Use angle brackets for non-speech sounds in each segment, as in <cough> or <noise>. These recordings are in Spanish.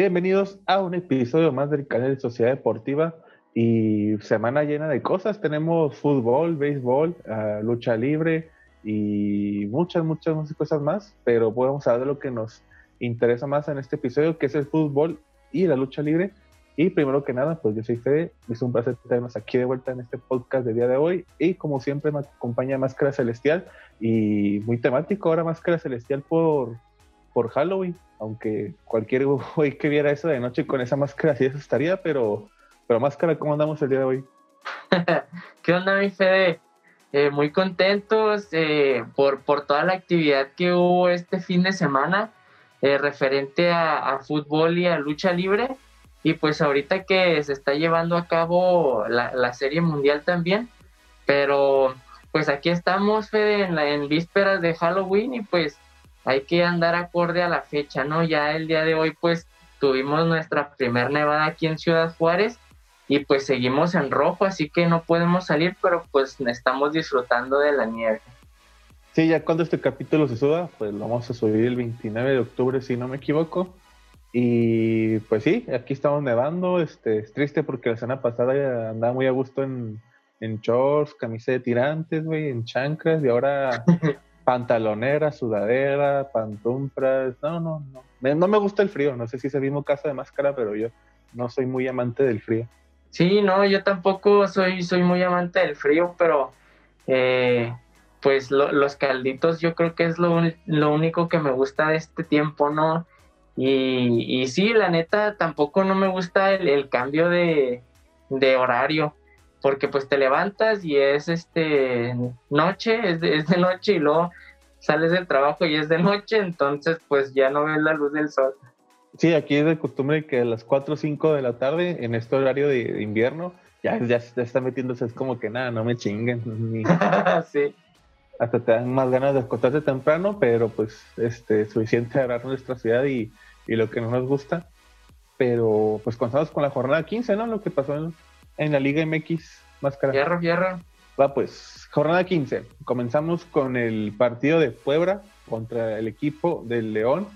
Bienvenidos a un episodio más del canal de Sociedad Deportiva y semana llena de cosas. Tenemos fútbol, béisbol, ah, lucha libre y muchas, muchas, muchas cosas más, pero podemos hablar de lo que nos interesa más en este episodio, que es el fútbol y la lucha libre. Y primero que nada, pues yo soy Fede, es un placer tenernos aquí de vuelta en este podcast de día de hoy. Y como siempre me acompaña Máscara Celestial y muy temático ahora Máscara Celestial por, por Halloween, aunque cualquier güey que viera eso de noche con esa máscara sí estaría, pero, pero Máscara, ¿cómo andamos el día de hoy? <laughs> ¿Qué onda mi Fede? Eh, muy contentos eh, por, por toda la actividad que hubo este fin de semana eh, referente a, a fútbol y a lucha libre. Y pues ahorita que se está llevando a cabo la, serie mundial también, pero pues aquí estamos, Fede, en, la, en vísperas de Halloween y pues hay que andar acorde a la fecha, ¿no? Ya el día de hoy pues tuvimos nuestra primer nevada aquí en Ciudad Juárez y pues seguimos en rojo, así que no podemos salir, pero pues estamos disfrutando de la nieve. Sí, ya cuando este capítulo se suba, pues lo vamos a subir el 29 de octubre, si no me equivoco. Y pues sí, aquí estamos nevando. Este, es triste porque la semana pasada andaba muy a gusto en, en shorts, camisa de tirantes, güey, en chancras, y ahora <laughs> pantalonera, sudadera, pantumpras. No, no, no. no me gusta el frío. No sé si se mismo casa de máscara, pero yo no soy muy amante del frío. Sí, no, yo tampoco soy, soy muy amante del frío, pero eh, pues los calditos yo creo que es lo, lo único que me gusta de este tiempo, ¿no? Y, y sí, la neta, tampoco no me gusta el, cambio de, horario, porque pues te levantas y es este noche, es de, es de noche y luego sales del trabajo y es de noche, entonces pues ya no ves la luz del sol. Sí, aquí es de costumbre que a las 4 o 5 de la tarde, en este horario de, invierno, ya, ya se está metiéndose, es como que nada, no me chinguen. <laughs> <laughs> sí. Hasta te dan más ganas de acostarse temprano, pero pues este suficiente <laughs> agarrar nuestra ciudad y y lo que no nos gusta. Pero pues comenzamos con la jornada 15, ¿no? Lo que pasó en, la Liga MX Máscara. Fierro, fierro. Va pues, jornada 15. Comenzamos con el partido de Puebla contra el equipo del León.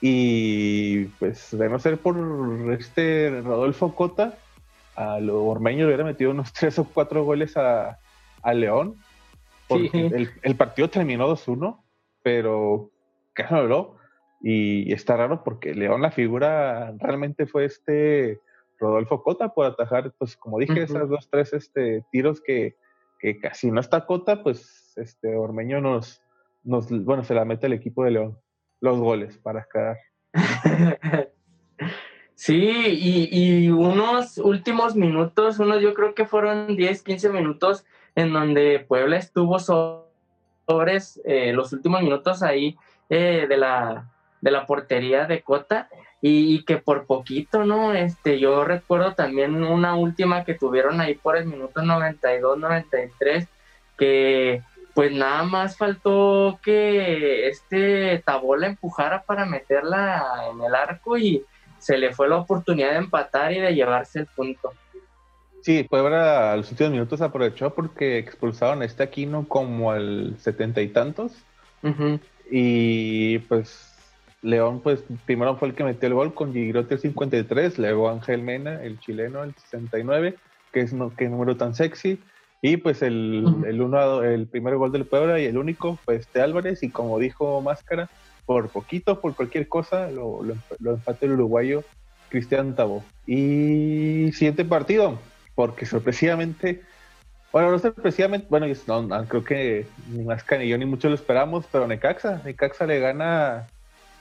Y pues de no ser por este Rodolfo Cota, a lo Ormeño le hubiera metido unos <laughs> tres o cuatro goles a, León. Porque el, partido terminó 2-1, pero ¿qué no y, está raro porque León, la figura realmente fue este Rodolfo Cota por atajar, pues como dije, esas dos, tres este, tiros que, que casi no está Cota, pues este Ormeño nos, nos, bueno, se la mete el equipo de León, los goles para quedar. <laughs> Sí, y, y, unos últimos minutos, unos yo creo que fueron 10, 15 minutos en donde Puebla estuvo sobre eh, los últimos minutos ahí eh, de, la, de la portería de Cota y, que por poquito, ¿no? Este, yo recuerdo también una última que tuvieron ahí por el minuto 92, 93, que pues nada más faltó que este Tabola empujara para meterla en el arco y se le fue la oportunidad de empatar y de llevarse el punto. Sí, Puebla a los últimos minutos aprovechó porque expulsaron a este Aquino como al setenta y tantos. Y pues León, pues primero fue el que metió el gol con Gigrote el 53, luego Ángel Mena, el chileno, el 69, que es no, número tan sexy. Y pues el, el, uno, el primer gol del Puebla y el único fue este Álvarez. Y como dijo Máscara, por poquito, por cualquier cosa, lo, lo, empató el uruguayo Cristian Tabo. Y siguiente partido, porque sorpresivamente, bueno, no sorpresivamente, bueno, no, creo que ni Máscara ni yo ni mucho lo esperamos, pero Necaxa, Necaxa le gana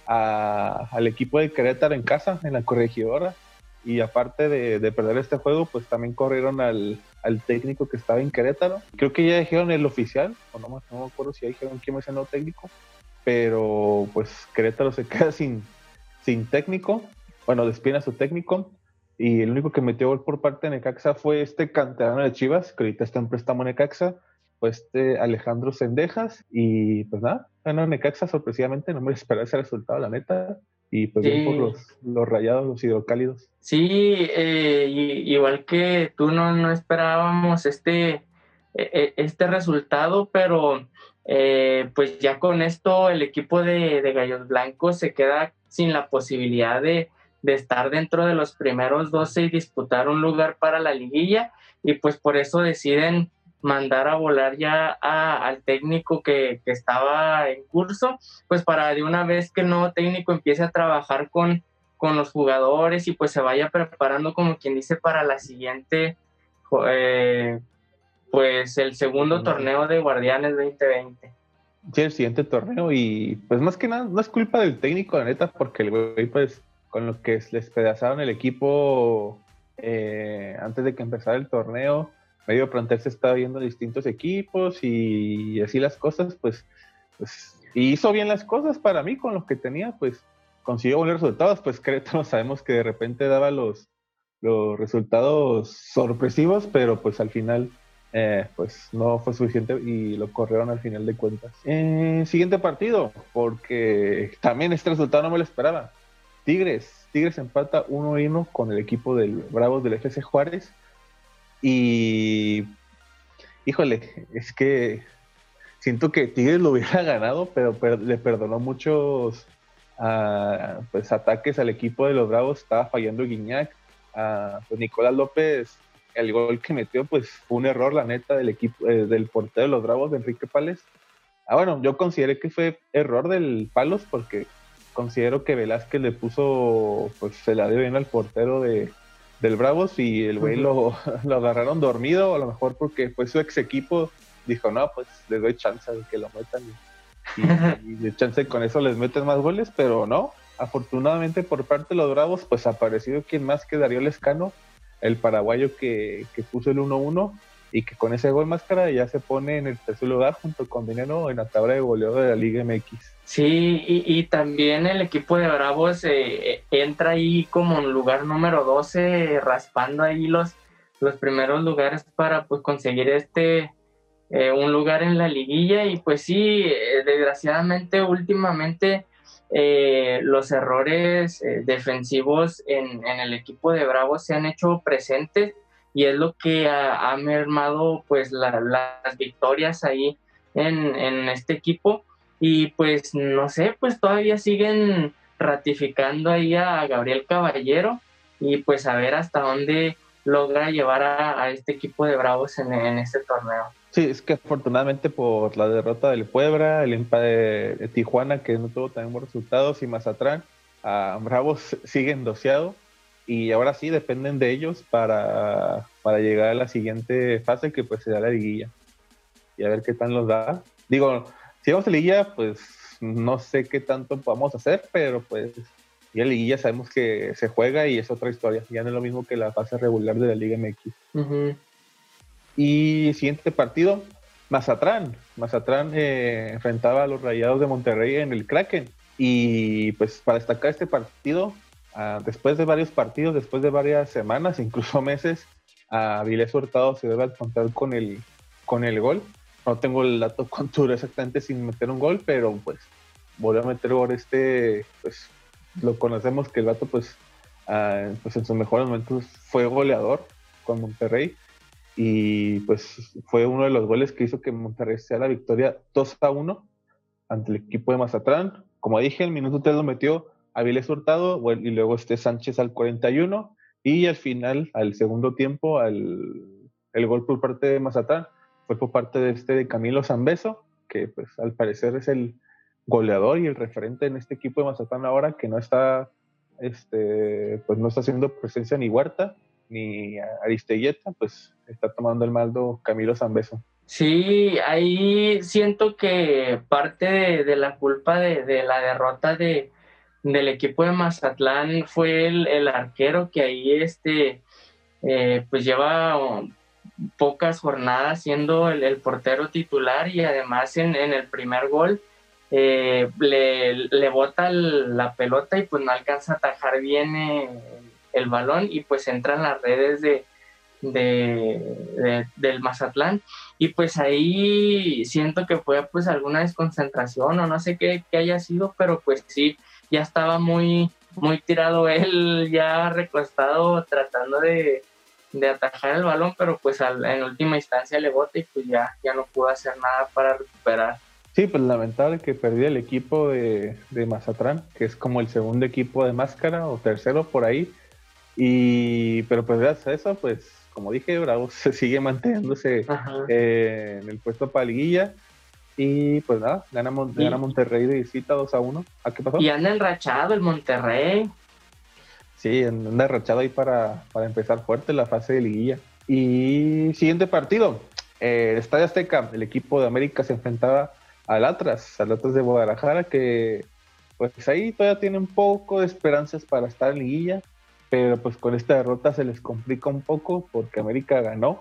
al equipo de Querétaro en casa, en la corregidora. Y aparte de, perder este juego, pues también corrieron al, técnico que estaba en Querétaro. Creo que ya dijeron el oficial, o no, no me acuerdo si ya dijeron quién es el nuevo técnico, pero pues Querétaro se <laughs> queda sin, sin técnico. Bueno, despide a su técnico. Y el único que metió gol por parte de Necaxa fue este canterano de Chivas, que ahorita está en préstamo en Necaxa, pues este Alejandro Sendejas. Y pues nada, bueno, Necaxa sorpresivamente no me esperaba ese resultado, la neta. Y pues bien por los, los rayados, los hidrocálidos. Sí, eh, igual que tú no, no esperábamos este, e, e, este resultado, pero eh, pues ya con esto el equipo de, de, Gallos Blancos se queda sin la posibilidad de, de estar dentro de los primeros 12 y disputar un lugar para la liguilla y pues por eso deciden mandar a volar ya al técnico que, que, estaba en curso, pues para de una vez que el nuevo técnico empiece a trabajar con, con los jugadores y pues se vaya preparando como quien dice para la siguiente, eh, pues el segundo torneo de Guardianes 2020. Sí, el siguiente torneo y pues más que nada no es culpa del técnico, la neta, porque el güey pues con lo que les pedazaron el equipo eh, antes de que empezara el torneo, medio plantel se estaba viendo distintos equipos y, así las cosas, pues, pues, hizo bien las cosas para mí con lo que tenía, pues consiguió buenos resultados, pues no <laughs> sabemos que de repente daba los, los resultados sorpresivos, pero pues al final eh, pues no fue suficiente y lo corrieron al final de cuentas. Eh, siguiente partido, porque también este resultado no me lo esperaba. Tigres, Tigres empata 1-1 con el equipo del Bravos del FC Juárez. Y híjole, es que siento que Tigres lo hubiera <laughs> ganado, pero, le perdonó muchos uh, pues, ataques al equipo de los Bravos. Estaba fallando Guiñac. Uh, pues Nicolás López, el gol que metió, pues fue un error, la neta, del equipo, eh, del portero de los Bravos, de Enrique Pales. Ah, bueno, yo consideré que fue error del Palos porque considero que Velázquez le puso, pues se la dio bien al portero de, del Bravos y el güey lo, <laughs> lo, agarraron dormido, a lo mejor porque fue su ex equipo, dijo, no, pues les doy chance de que lo metan y, de chance con eso les meten más goles, pero no, afortunadamente por parte de los Bravos, pues apareció quien más que Darío Lescano, el paraguayo que, que puso el 1-1 y que con ese gol máscara ya se pone en el tercer lugar junto con Dinero en la tabla de goleo de la Liga MX. Sí, y, también el equipo de Bravos eh, entra ahí como en lugar número 12, raspando ahí los, los primeros lugares para pues conseguir este eh, un lugar en la liguilla y pues sí, eh, desgraciadamente últimamente los errores defensivos en, en, el equipo de Bravos se han hecho presentes y es lo que ha, mermado pues las victorias ahí en, en, este equipo y pues no sé, pues todavía siguen ratificando ahí a Gabriel Caballero y pues a ver hasta dónde logra llevar a, este equipo de Bravos en, en, este torneo. Sí, es que afortunadamente por la derrota del Puebla, el empate de, Tijuana que no tuvo tan buenos resultados y Mazatlán, a Bravos siguen doceado y ahora sí dependen de ellos para, para llegar a la siguiente fase que pues será la liguilla y a ver qué tan los da. Digo, si vamos a liguilla, pues no sé qué tanto podamos hacer, pero pues ya liguilla sabemos que se juega y es otra historia, ya no es lo mismo que la fase regular de la Liga MX. Y siguiente partido, Mazatrán. Mazatrán eh, enfrentaba a los Rayados de Monterrey en el Kraken. Y pues para destacar este partido, Después de varios partidos, después de varias semanas, <laughs> incluso meses, a Vilés Hurtado se debe contar con el, con el gol. No tengo el dato <laughs> cuánto exactamente sin meter un gol, pero pues volvió a meter gol este, pues lo conocemos que el vato pues, pues en sus mejores momentos fue goleador con Monterrey y pues fue uno de los goles que hizo que Monterrey sea la victoria 2 a 1 ante el equipo de Mazatlán. Como dije, el minuto 3 lo metió Avilés Hurtado y luego este Sánchez al 41 y al final, al segundo tiempo, al, el gol por parte de Mazatán fue por parte de este de Camilo Zambeso, que pues al parecer es el goleador y el referente en este equipo de Mazatán ahora, que no está, este, pues no está haciendo presencia ni Huerta ni Aristelleta, pues está tomando el maldo Camilo Zambeso. Sí, ahí siento que parte de, la culpa de la derrota de, del equipo de Mazatlán fue el, arquero que ahí este, eh, pues lleva pocas jornadas siendo el, portero titular y además en, el primer gol eh, le, le bota la pelota y pues no alcanza a atajar bien eh, el balón y pues entra en las redes de, del Mazatlán. Y pues ahí siento que fue pues alguna desconcentración o no sé qué, qué haya sido pero pues sí ya estaba muy, muy tirado él, ya recostado tratando de, atajar el balón, pero pues en última instancia le bota y pues ya, ya no pudo hacer nada para recuperar Sí, pues lamentable que perdió el equipo de, de Mazatlán, que es como el segundo equipo de máscara o tercero por ahí. Y, pero pues gracias a eso, pues como dije, Bravo <laughs> se sigue manteniéndose eh, en el puesto para liguilla. Y pues nada, gana, Monterrey de visita 2 a 1. ¿A qué pasó? Y anda enrachado el Monterrey. Sí, anda enrachado ahí para, para empezar fuerte la fase de liguilla. Y siguiente partido, eh, Estadio Azteca, el equipo de América se enfrentaba al Atlas, al Atlas de Guadalajara, que pues ahí todavía tiene un poco de esperanzas para estar en liguilla, pero pues con esta derrota se les complica un poco porque América ganó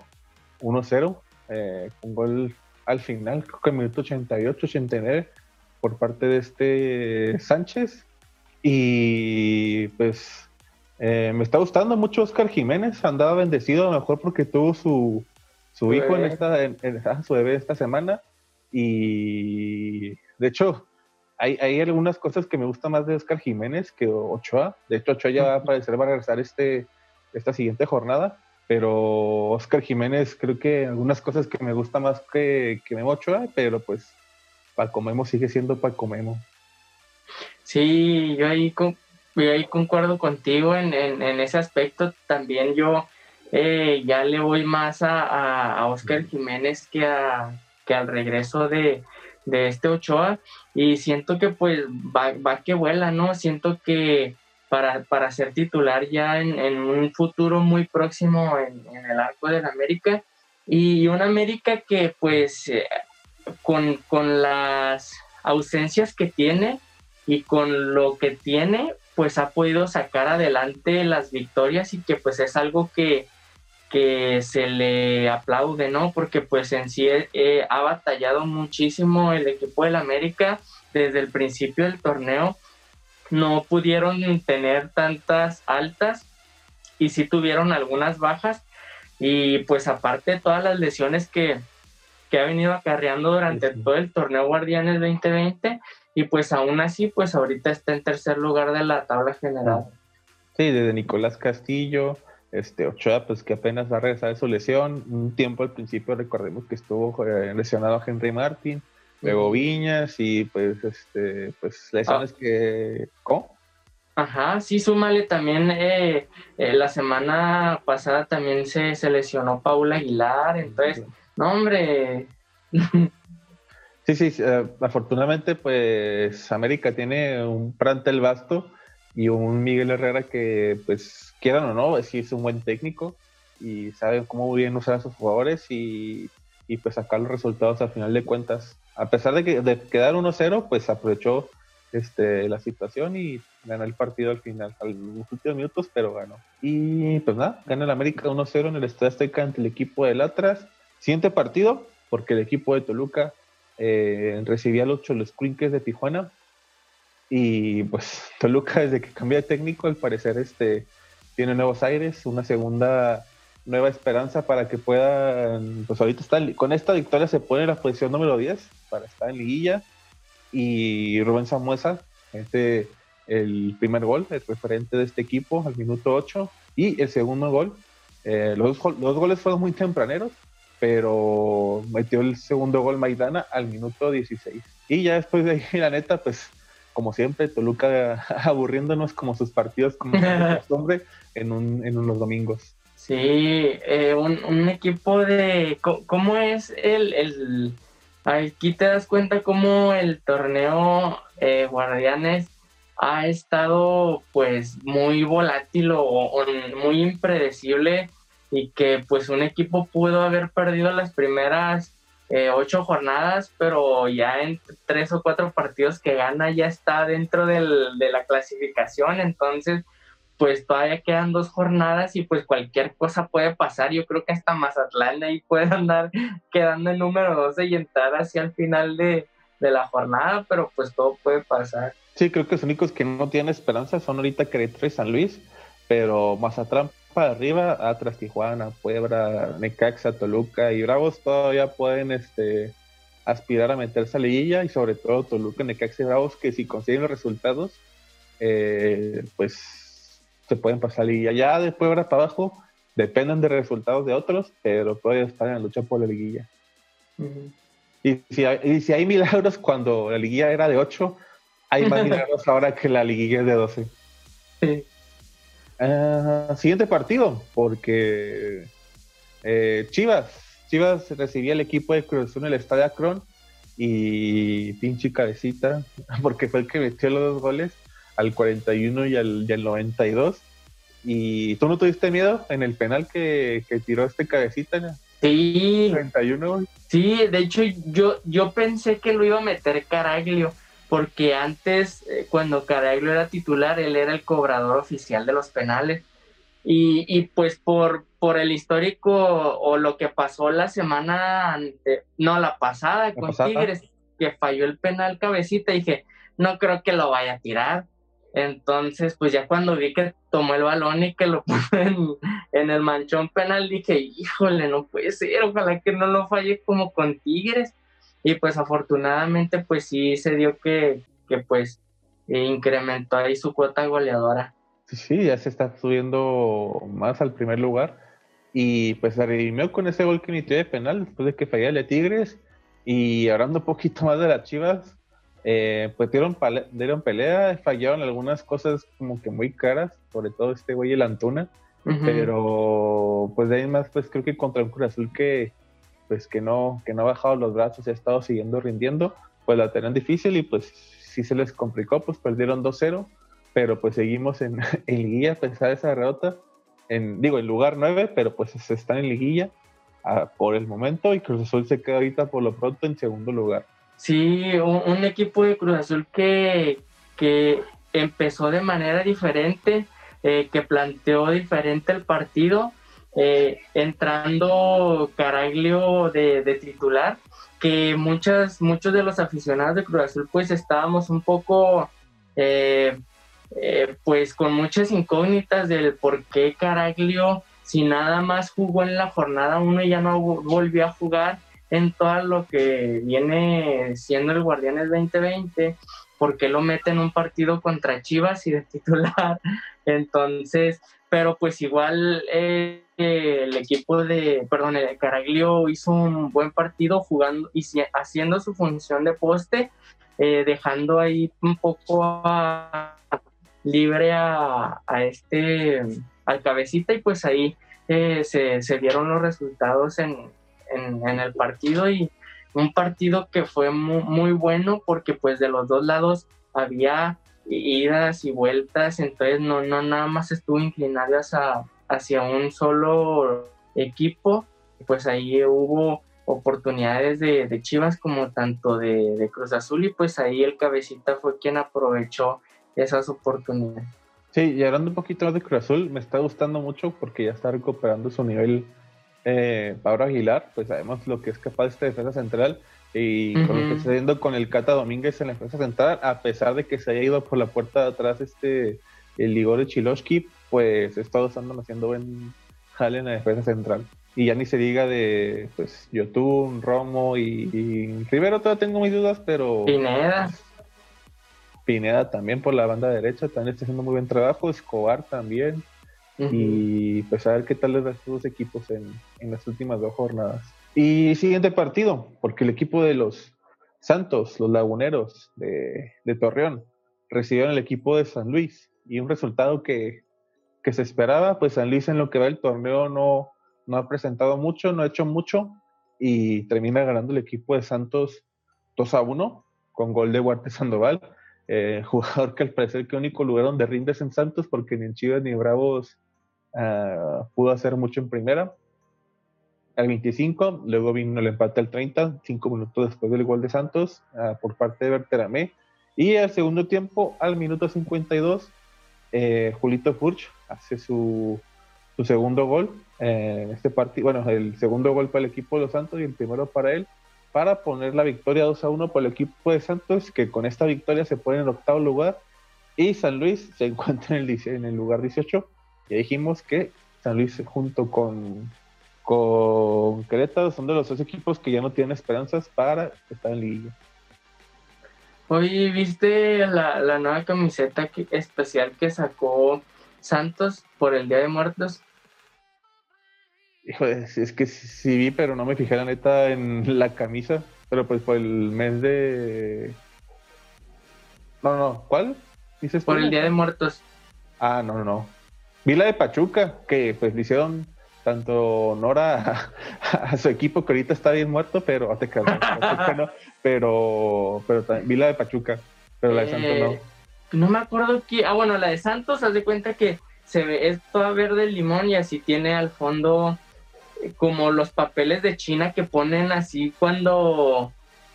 1-0, eh, con gol al final, creo que en el minuto 88, 89, por parte de este Sánchez. Y pues eh, me está gustando mucho Oscar Jiménez, andaba bendecido a lo mejor porque tuvo su, su hijo en esta, en, ah, su bebé esta semana. Y de hecho, hay, hay, algunas cosas que me gustan más de Oscar Jiménez que Ochoa. De hecho, Ochoa ya va a <laughs> parecer va a regresar este, esta siguiente jornada. Pero Oscar Jiménez, creo que algunas cosas que me gusta más que, que Memo Ochoa, pero pues Paco Memo sigue siendo Paco Memo. Sí, yo ahí, con, ahí concuerdo contigo en, en, ese aspecto. También yo eh, ya le voy más a, a, Oscar Jiménez que, a, que al regreso de, de este Ochoa. Y siento que pues va, va que vuela, ¿no? Siento que para, para ser titular ya en, un futuro muy próximo en, el arco del América. Y un América que pues eh, con, con las ausencias que tiene y con lo que tiene, pues ha podido sacar adelante las victorias y que pues es algo que, que se le aplaude, ¿no? Porque pues en sí eh, ha batallado muchísimo el equipo del América desde el principio del torneo no pudieron tener tantas altas y sí tuvieron algunas bajas. Y pues aparte de todas las lesiones que, que ha venido acarreando durante todo el torneo Guardianes 2020 y pues aún así pues ahorita está en tercer lugar de la tabla general. Sí, desde Nicolás Castillo, este Ochoa pues que apenas va a regresar de su lesión, un tiempo al principio recordemos que estuvo eh, lesionado a Henry Martin, luego Viñas y pues este pues lesiones ah. que ¿cómo? Ajá, sí, súmale también eh, eh, la semana pasada también se, se lesionó Paula Aguilar, entonces, no hombre. <laughs> Sí, sí, eh, afortunadamente pues América tiene un el vasto y un Miguel Herrera que pues quieran o no, sí es un buen técnico y sabe cómo bien usar a sus jugadores y, y pues sacar los resultados al final de cuentas a pesar de, que, de quedar 1-0, pues aprovechó este, la situación y ganó el partido al final, a los últimos minutos, pero ganó. Y pues nada, gana el América 1-0 en el Estadio Azteca ante el equipo del Atlas. Siguiente partido, porque el equipo de Toluca eh, recibía los Cholos de Tijuana. Y pues Toluca, desde que cambió de técnico, al parecer este, tiene nuevos aires, una segunda nueva esperanza para que puedan, pues ahorita está, con esta victoria se pone en la posición número 10 para estar en liguilla y Rubén Samuesa, este, el primer gol, el referente de este equipo al minuto 8 y el segundo gol, eh, los, los goles fueron muy tempraneros, pero metió el segundo gol Maidana al minuto 16 y ya después de ahí la neta pues como siempre, Toluca <laughs> aburriéndonos como sus partidos como <laughs> costumbre en, un, en unos domingos. Sí, eh, un, equipo de... ¿Cómo es el, el... Aquí te das cuenta cómo el torneo eh, Guardianes ha estado pues muy volátil o, muy impredecible y que pues un equipo pudo haber perdido las primeras eh, ocho jornadas, pero ya en tres o cuatro partidos que gana ya está dentro del, de la clasificación, entonces pues todavía quedan dos jornadas y pues cualquier cosa puede pasar. Yo creo que hasta Mazatlán ahí <laughs> puede andar quedando en número 12 y entrar hacia el final de, la jornada, pero pues todo puede pasar. Sí, creo que los únicos que no tienen esperanza son ahorita Querétaro y San Luis, pero Mazatlán para arriba, atrás Tijuana, Puebla, Necaxa, Toluca y Bravos todavía pueden este, aspirar a meterse a liguilla y sobre todo Toluca, Necaxa y Bravos que si consiguen los resultados, eh, pues se pueden pasar y allá de Puebla para abajo dependen de resultados de otros, pero todavía están en la lucha por la liguilla. Y si, hay, si hay milagros cuando la liguilla era de 8, hay más <laughs> milagros ahora que la liguilla es de 12. Sí. Ah, siguiente partido, porque eh, Chivas, Chivas recibía el equipo de Cruz en el Estadio Akron y pinche cabecita, <laughs> porque fue el que metió los dos goles al 41 y al, 92. ¿Y tú no tuviste miedo en el penal que, tiró este cabecita? Sí. 31. Sí, de hecho yo, yo pensé que lo iba a meter Caraglio, porque antes, eh, cuando Caraglio era titular, él era el cobrador oficial de los penales. Y, y pues por, por el histórico o lo que pasó la semana, no, la pasada con Tigres, que falló el penal cabecita, dije, no creo que lo vaya a tirar. Entonces, pues ya cuando vi que tomó el balón y que lo <laughs> puso en, el manchón penal, dije, híjole, no puede ser, ojalá que no lo falle como con Tigres. Y pues afortunadamente, pues sí se dio que, que pues incrementó ahí su cuota goleadora. Sí, ya se está subiendo más al primer lugar. Y pues se redimió con ese gol que inició de penal después de que fallara a Tigres. Y hablando un poquito más de las Chivas, eh, pues dieron, dieron pelea, fallaron algunas cosas como que muy caras, sobre todo este güey el Antuna, pero pues de ahí más pues creo que contra un Cruz Azul que pues que no, que no ha bajado los brazos y ha estado siguiendo rindiendo, pues la tenían difícil y pues sí se les complicó, pues perdieron 2-0, pero pues seguimos en, <laughs> en liguilla a pesar de esa derrota, en, digo en lugar 9, pero pues se están en liguilla ah, por el momento y Cruz Azul se queda ahorita por lo pronto en segundo lugar. Sí, un, equipo de Cruz Azul que, empezó de manera diferente, eh, que planteó diferente el partido, eh, entrando Caraglio de, titular, que muchas, muchos de los aficionados de Cruz Azul pues estábamos un poco... Eh, pues con muchas incógnitas del por qué Caraglio, si nada más jugó en la jornada uno y ya no volvió a jugar, en todo lo que viene siendo el Guardianes 2020, porque lo mete en un partido contra Chivas y de titular. <laughs> Entonces, pero pues igual eh, el equipo de, perdón, el Caraglio hizo un buen partido jugando y haciendo su función de poste, eh, dejando ahí un poco libre a, este, al cabecita y pues ahí eh, se, se vieron los resultados en, en, el partido y un partido que fue muy, bueno porque pues de los dos lados había idas y vueltas, entonces no, no nada más estuvo inclinado hacia, hacia un solo equipo, pues ahí hubo oportunidades de, Chivas como tanto de, Cruz Azul y pues ahí el cabecita fue quien aprovechó esas oportunidades. Sí, y hablando un poquito más de Cruz Azul, me está gustando mucho porque ya está recuperando su nivel eh, Pablo Aguilar, pues sabemos lo que es capaz de esta defensa central y con lo que está haciendo con el Cata Domínguez en la defensa central, a pesar de que se haya ido por la puerta de atrás este el Igor de Chiloski, pues estado estando haciendo buen jale en la defensa central. Y ya ni se diga de pues Yotun, Romo y, y, Rivero, todavía tengo mis dudas, pero. Pineda. Pineda también por la banda derecha, también está haciendo muy buen trabajo. Escobar también. Y pues a ver qué tal les da a estos dos equipos en, las últimas dos jornadas. Y siguiente partido, porque el equipo de los Santos, los Laguneros de, Torreón, recibieron el equipo de San Luis. Y un resultado que, se esperaba, pues San Luis en lo que va el torneo no, no ha presentado mucho, no ha hecho mucho y termina ganando el equipo de Santos 2 a 1 con gol de Huarte Sandoval, eh, <laughs> jugador que al parecer que único lugar donde rindes en Santos porque ni en Chivas ni Bravos Ah, pudo hacer mucho en primera. Al 25, luego vino el empate al 30, cinco minutos después del gol de Santos ah, por parte de Berteramé. Y al segundo tiempo, al minuto 52, eh, Julito Furch hace su, su segundo gol en este partido. Bueno, el segundo gol para el equipo de los Santos y el primero para él, para poner la victoria 2 a 1 por el equipo de Santos, que con esta victoria se pone en octavo lugar. Y San Luis se <laughs> encuentra en el, en el lugar 18 ya dijimos que San Luis junto con, con Querétaro son de los dos equipos que ya no tienen esperanzas para estar en liguilla. Oye, ¿viste la, nueva camiseta especial que sacó Santos por el Día de Muertos? Hijo, es, que sí, vi, pero no me fijé la neta en la camisa. pero pues por el mes de... No, no, ¿cuál? ¿Dices por el Día de Muertos. Ah, no, no, no. Vi la de Pachuca, que pues le hicieron tanto honor a, <laughs> su equipo que ahorita está bien muerto, pero te no, pero, pero la de Pachuca, pero la de Santos no. Eh, no me acuerdo que, ah bueno, la de Santos, haz de cuenta que se ve, es toda verde limón y así tiene al fondo eh, como los papeles de China que ponen así cuando,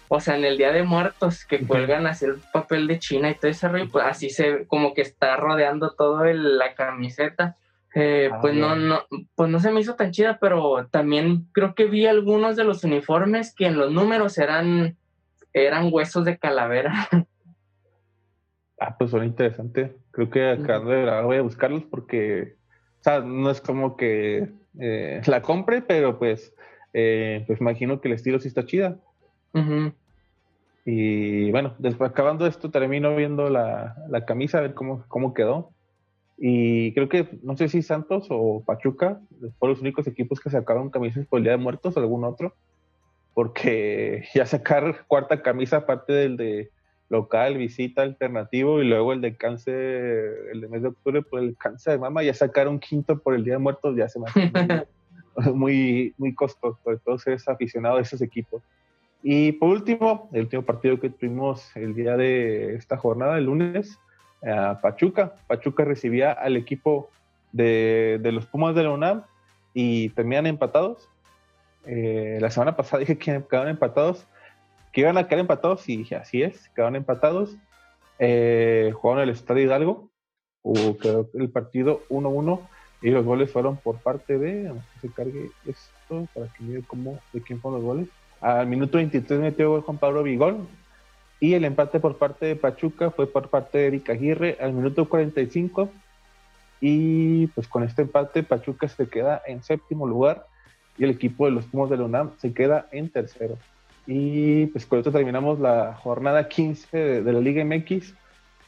o sea, en el Día de Muertos, que cuelgan así el papel de China y todo ese rollo, pues así se como que está rodeando todo la camiseta. Eh, ah, pues no, no, pues no se me hizo tan chida, pero también creo que vi algunos de los uniformes que en los números eran, eran huesos de calavera. <laughs> Ah, pues son interesantes. Creo que acá voy a buscarlos porque, o sea, no es como que eh, la compre, pero pues, eh, pues imagino que el estilo sí está chida. Y bueno, después acabando esto, termino viendo la, la camisa, a ver cómo, cómo quedó. Y creo que, no sé si Santos o Pachuca fueron los únicos equipos que sacaron camisas por el Día de Muertos o algún otro. Porque <laughs> ya sacar cuarta camisa aparte del de local, visita, alternativo y luego el de cáncer, el de mes de octubre por el cáncer de mama, ya sacar un quinto por el Día de Muertos ya se me hace <laughs> muy, muy costoso, sobre todo ser aficionado a esos equipos. Y por último, el último partido que tuvimos el día de esta jornada, el lunes, Pachuca. Pachuca recibía al equipo de, los Pumas de la UNAM y terminan empatados. Eh, la semana pasada <laughs> dije que quedaron empatados, que iban a quedar empatados y dije, así es, quedaron empatados. Eh, jugaron el Estadio Hidalgo, quedó el partido 1-1 y los goles fueron por parte de, vamos que se cargue esto para que mire cómo, de quién fueron los goles. Al minuto 23 metió gol Juan Pablo Vigón, y el empate por parte de Pachuca fue por parte de Eric Aguirre al minuto 45. Y pues con este empate Pachuca se queda en séptimo lugar y el equipo de los Pumas de la UNAM se queda en tercero. Y pues con esto terminamos la jornada 15 de, la Liga MX.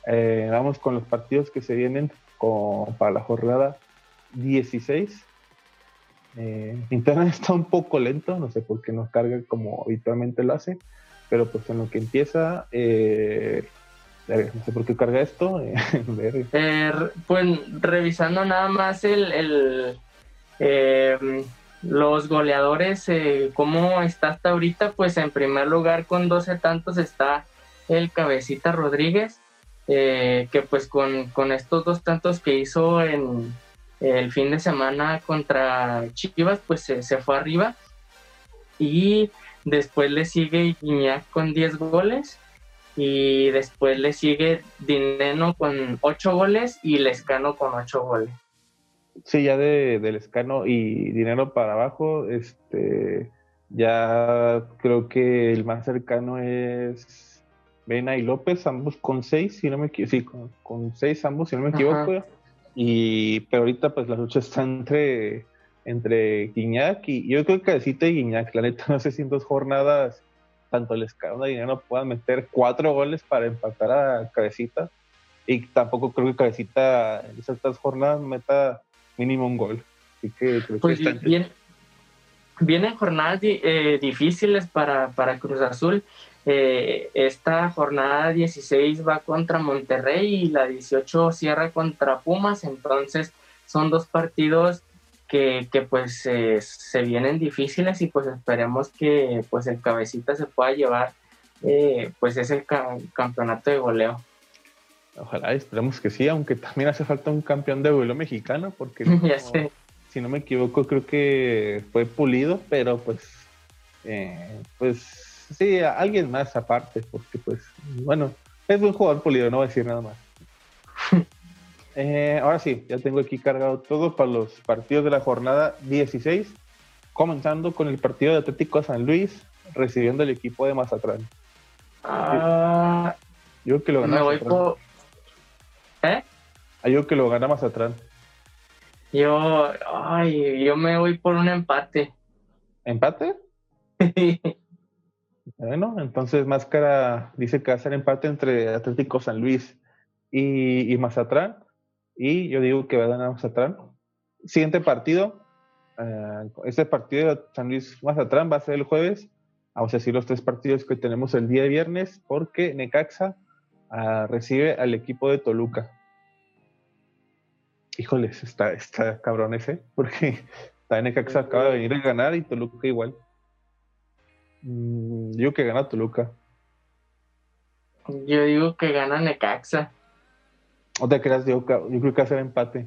Eh, vamos con los partidos que se vienen para la jornada 16. Eh, Internet <laughs> está un poco lento, no sé por qué nos carga como habitualmente lo hace pero pues en lo que empieza, eh, no sé por qué carga esto. <laughs> Eh, pues revisando nada más el, em, los goleadores, eh, cómo está hasta ahorita, pues en primer lugar con 12 tantos está el Cabecita Rodríguez, que pues con, con, estos dos tantos que hizo en el fin de semana contra Chivas, pues se fue arriba. Y Después le sigue Iñak con 10 goles. Y después le sigue Dineno con 8 goles y Lescano con 8 goles. Sí, ya de, Lescano y Dinero para abajo, este ya creo que el más cercano es Vena y López, ambos con 6, si no me equivoco. Sí, con 6 ambos, si no me equivoco. Y pero ahorita pues la lucha está entre entre Guiñac y yo creo que Cabecita y Guiñac, la neta, <laughs> no sé si en dos jornadas tanto el Escalón de no puedan meter cuatro goles para empatar a Cabecita y tampoco creo que Cabecita en esas dos jornadas meta mínimo un gol. Así que pues vienen jornadas eh, difíciles para, para Cruz Azul. Eh, esta jornada 16 va contra Monterrey y la 18 cierra contra Pumas, entonces son dos partidos que, que pues se vienen difíciles y pues esperemos que pues el cabecita se pueda llevar eh, pues ese campeonato de goleo. Ojalá, esperemos que sí, aunque también hace falta un campeón de goleo mexicano, porque <laughs> si no me equivoco creo que fue pulido, pero pues, eh, pues sí, alguien más aparte, porque pues, bueno, es un jugador pulido, no voy a decir nada más. <laughs> Eh, ahora sí, ya tengo aquí cargado todo para los partidos de la jornada 16, comenzando con el partido de Atlético San Luis, recibiendo el equipo de Mazatlán. Ah, yo que lo gana. ¿Eh? Ah, yo que lo gana Mazatlán. Yo, ay, yo me voy por un empate. ¿Empate? <laughs> bueno, entonces Máscara dice que va a ser empate entre Atlético San Luis y, y. Y yo digo que va a ganar Mazatlán. Siguiente partido. Uh, este partido de San Luis Mazatlán va a ser el jueves Vamos a decir los tres partidos que tenemos el día de viernes, porque Necaxa ah, recibe al equipo de Toluca. Híjoles, está, está cabrón ese, <laughs> porque Necaxa acaba de venir a ganar y Toluca igual. Mm, yo que gana Toluca. Yo digo que gana Necaxa. ¿O te creas? Yo, yo creo que ser empate.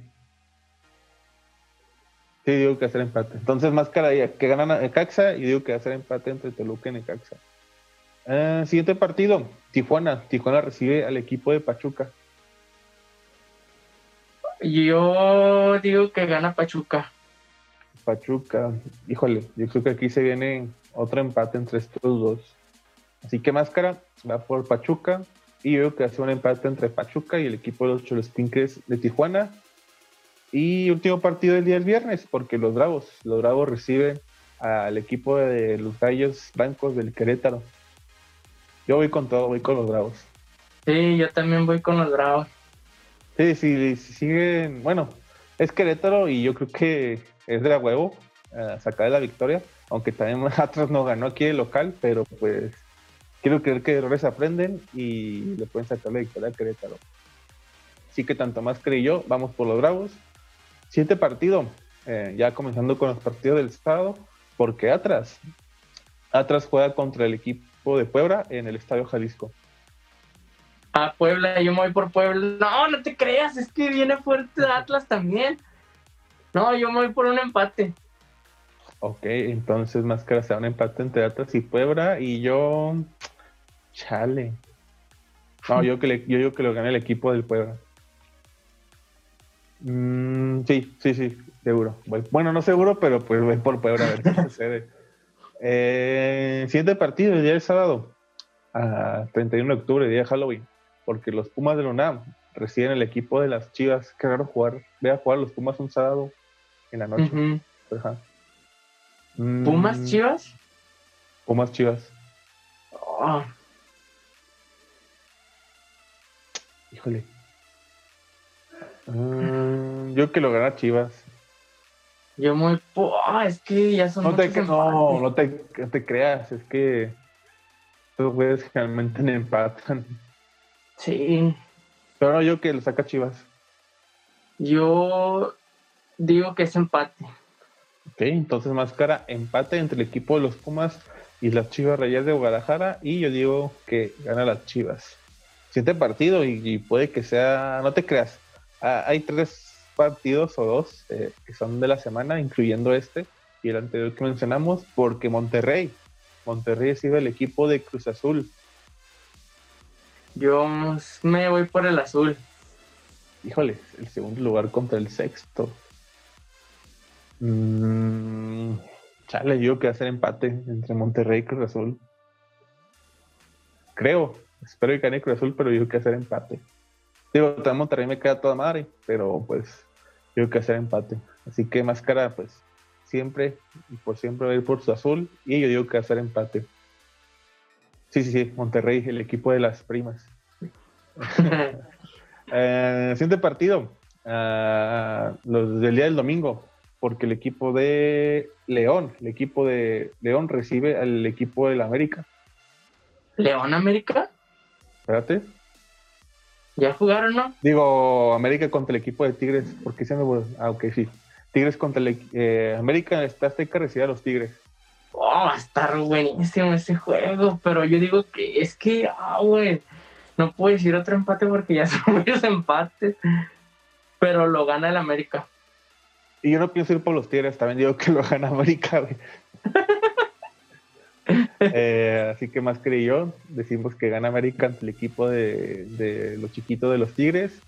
Sí, digo que ser empate. Entonces, más cara que gana Necaxa y digo que va a ser empate entre Toluca y Necaxa. Eh, siguiente partido, Tijuana. Tijuana recibe al equipo de Pachuca. Yo digo que gana Pachuca. Pachuca, híjole, yo creo que aquí se viene otro empate entre estos dos. Así que Máscara va por Pachuca y veo que hace un empate entre Pachuca y el equipo de los Cholospinques de Tijuana. Y último partido del día del viernes, porque los Bravos, los Bravos reciben al equipo de los Gallos Blancos del Querétaro. Yo voy con todo, voy con los Bravos. Sí, yo también voy con los Bravos. Sí, sí, sí siguen, bueno, es Querétaro y yo creo que es de la huevo uh, sacar la victoria, aunque también <laughs> Atlas no ganó aquí el local, pero pues quiero creer que errores aprenden y le pueden sacar la victoria a Querétaro. Así que tanto más creí yo, vamos por los Bravos. Siguiente partido, eh, ya comenzando con los partidos del Estado, porque Atlas, Atlas juega contra el equipo de Puebla en el Estadio Jalisco. A Puebla, yo me voy por Puebla. No, no te creas, es que viene fuerte Atlas también. No, yo me voy por un empate. Ok, entonces Máscara sea un empate entre Atlas y Puebla y yo. Chale. No, yo, que le, yo digo que lo gane el equipo del Puebla. Mm, sí, sí, sí, seguro. Bueno, no seguro, pero pues voy por Puebla a ver qué <laughs> sucede. Eh, siguiente partido, el día del sábado, a 31 de octubre, día de Halloween porque los Pumas de la UNAM reciben el equipo de las Chivas. Qué raro jugar, ve a jugar los Pumas un sábado en la noche. ¿Pumas mm. Chivas? Pumas Chivas. Oh. Híjole. Mm, yo que lo gana Chivas. Yo muy... Oh, es que ya son no te, no, no te, te creas, es que estos güeyes generalmente <laughs> empatan. Sí. Pero yo que lo saca Chivas. Yo digo que es empate. Ok, entonces máscara empate entre el equipo de los Pumas y las Chivas Reyes de Guadalajara. Y yo digo que gana las Chivas. Siete partido y, puede que sea, no te creas, ah, hay tres partidos o dos eh, que son de la semana, incluyendo este y el anterior que mencionamos, porque Monterrey, Monterrey ha sido el equipo de Cruz Azul yo me voy por el azul. Híjole, el segundo lugar contra el sexto. Mm, chale, yo que hacer empate entre Monterrey y Cruz Azul. Creo, espero que gane Cruz Azul, pero yo que hacer empate. Digo, también Monterrey me queda toda madre, pero pues yo que hacer empate. Así que máscara, pues siempre y por siempre va a ir por su azul y yo digo que hacer empate. Sí, sí, sí, Monterrey, el equipo de las primas. <laughs> eh, siguiente partido, uh, los del día del domingo, porque el equipo de León, el equipo de León recibe al equipo del América. ¿León América? Espérate. ¿Ya jugaron, no? Digo, América contra el equipo de Tigres, porque se me... Ah, ok, sí. Tigres contra el eh, América, está Azteca recibe a los Tigres oh, va a estar buenísimo ese juego, pero yo digo que es que, ah, güey, no puedo decir otro empate porque ya <laughs> son varios empates, pero lo gana el América. Y yo no pienso ir por los Tigres, también digo que lo gana América, güey. <laughs> Eh, así que más que yo, decimos que gana América ante el equipo de, de los chiquitos de los Tigres.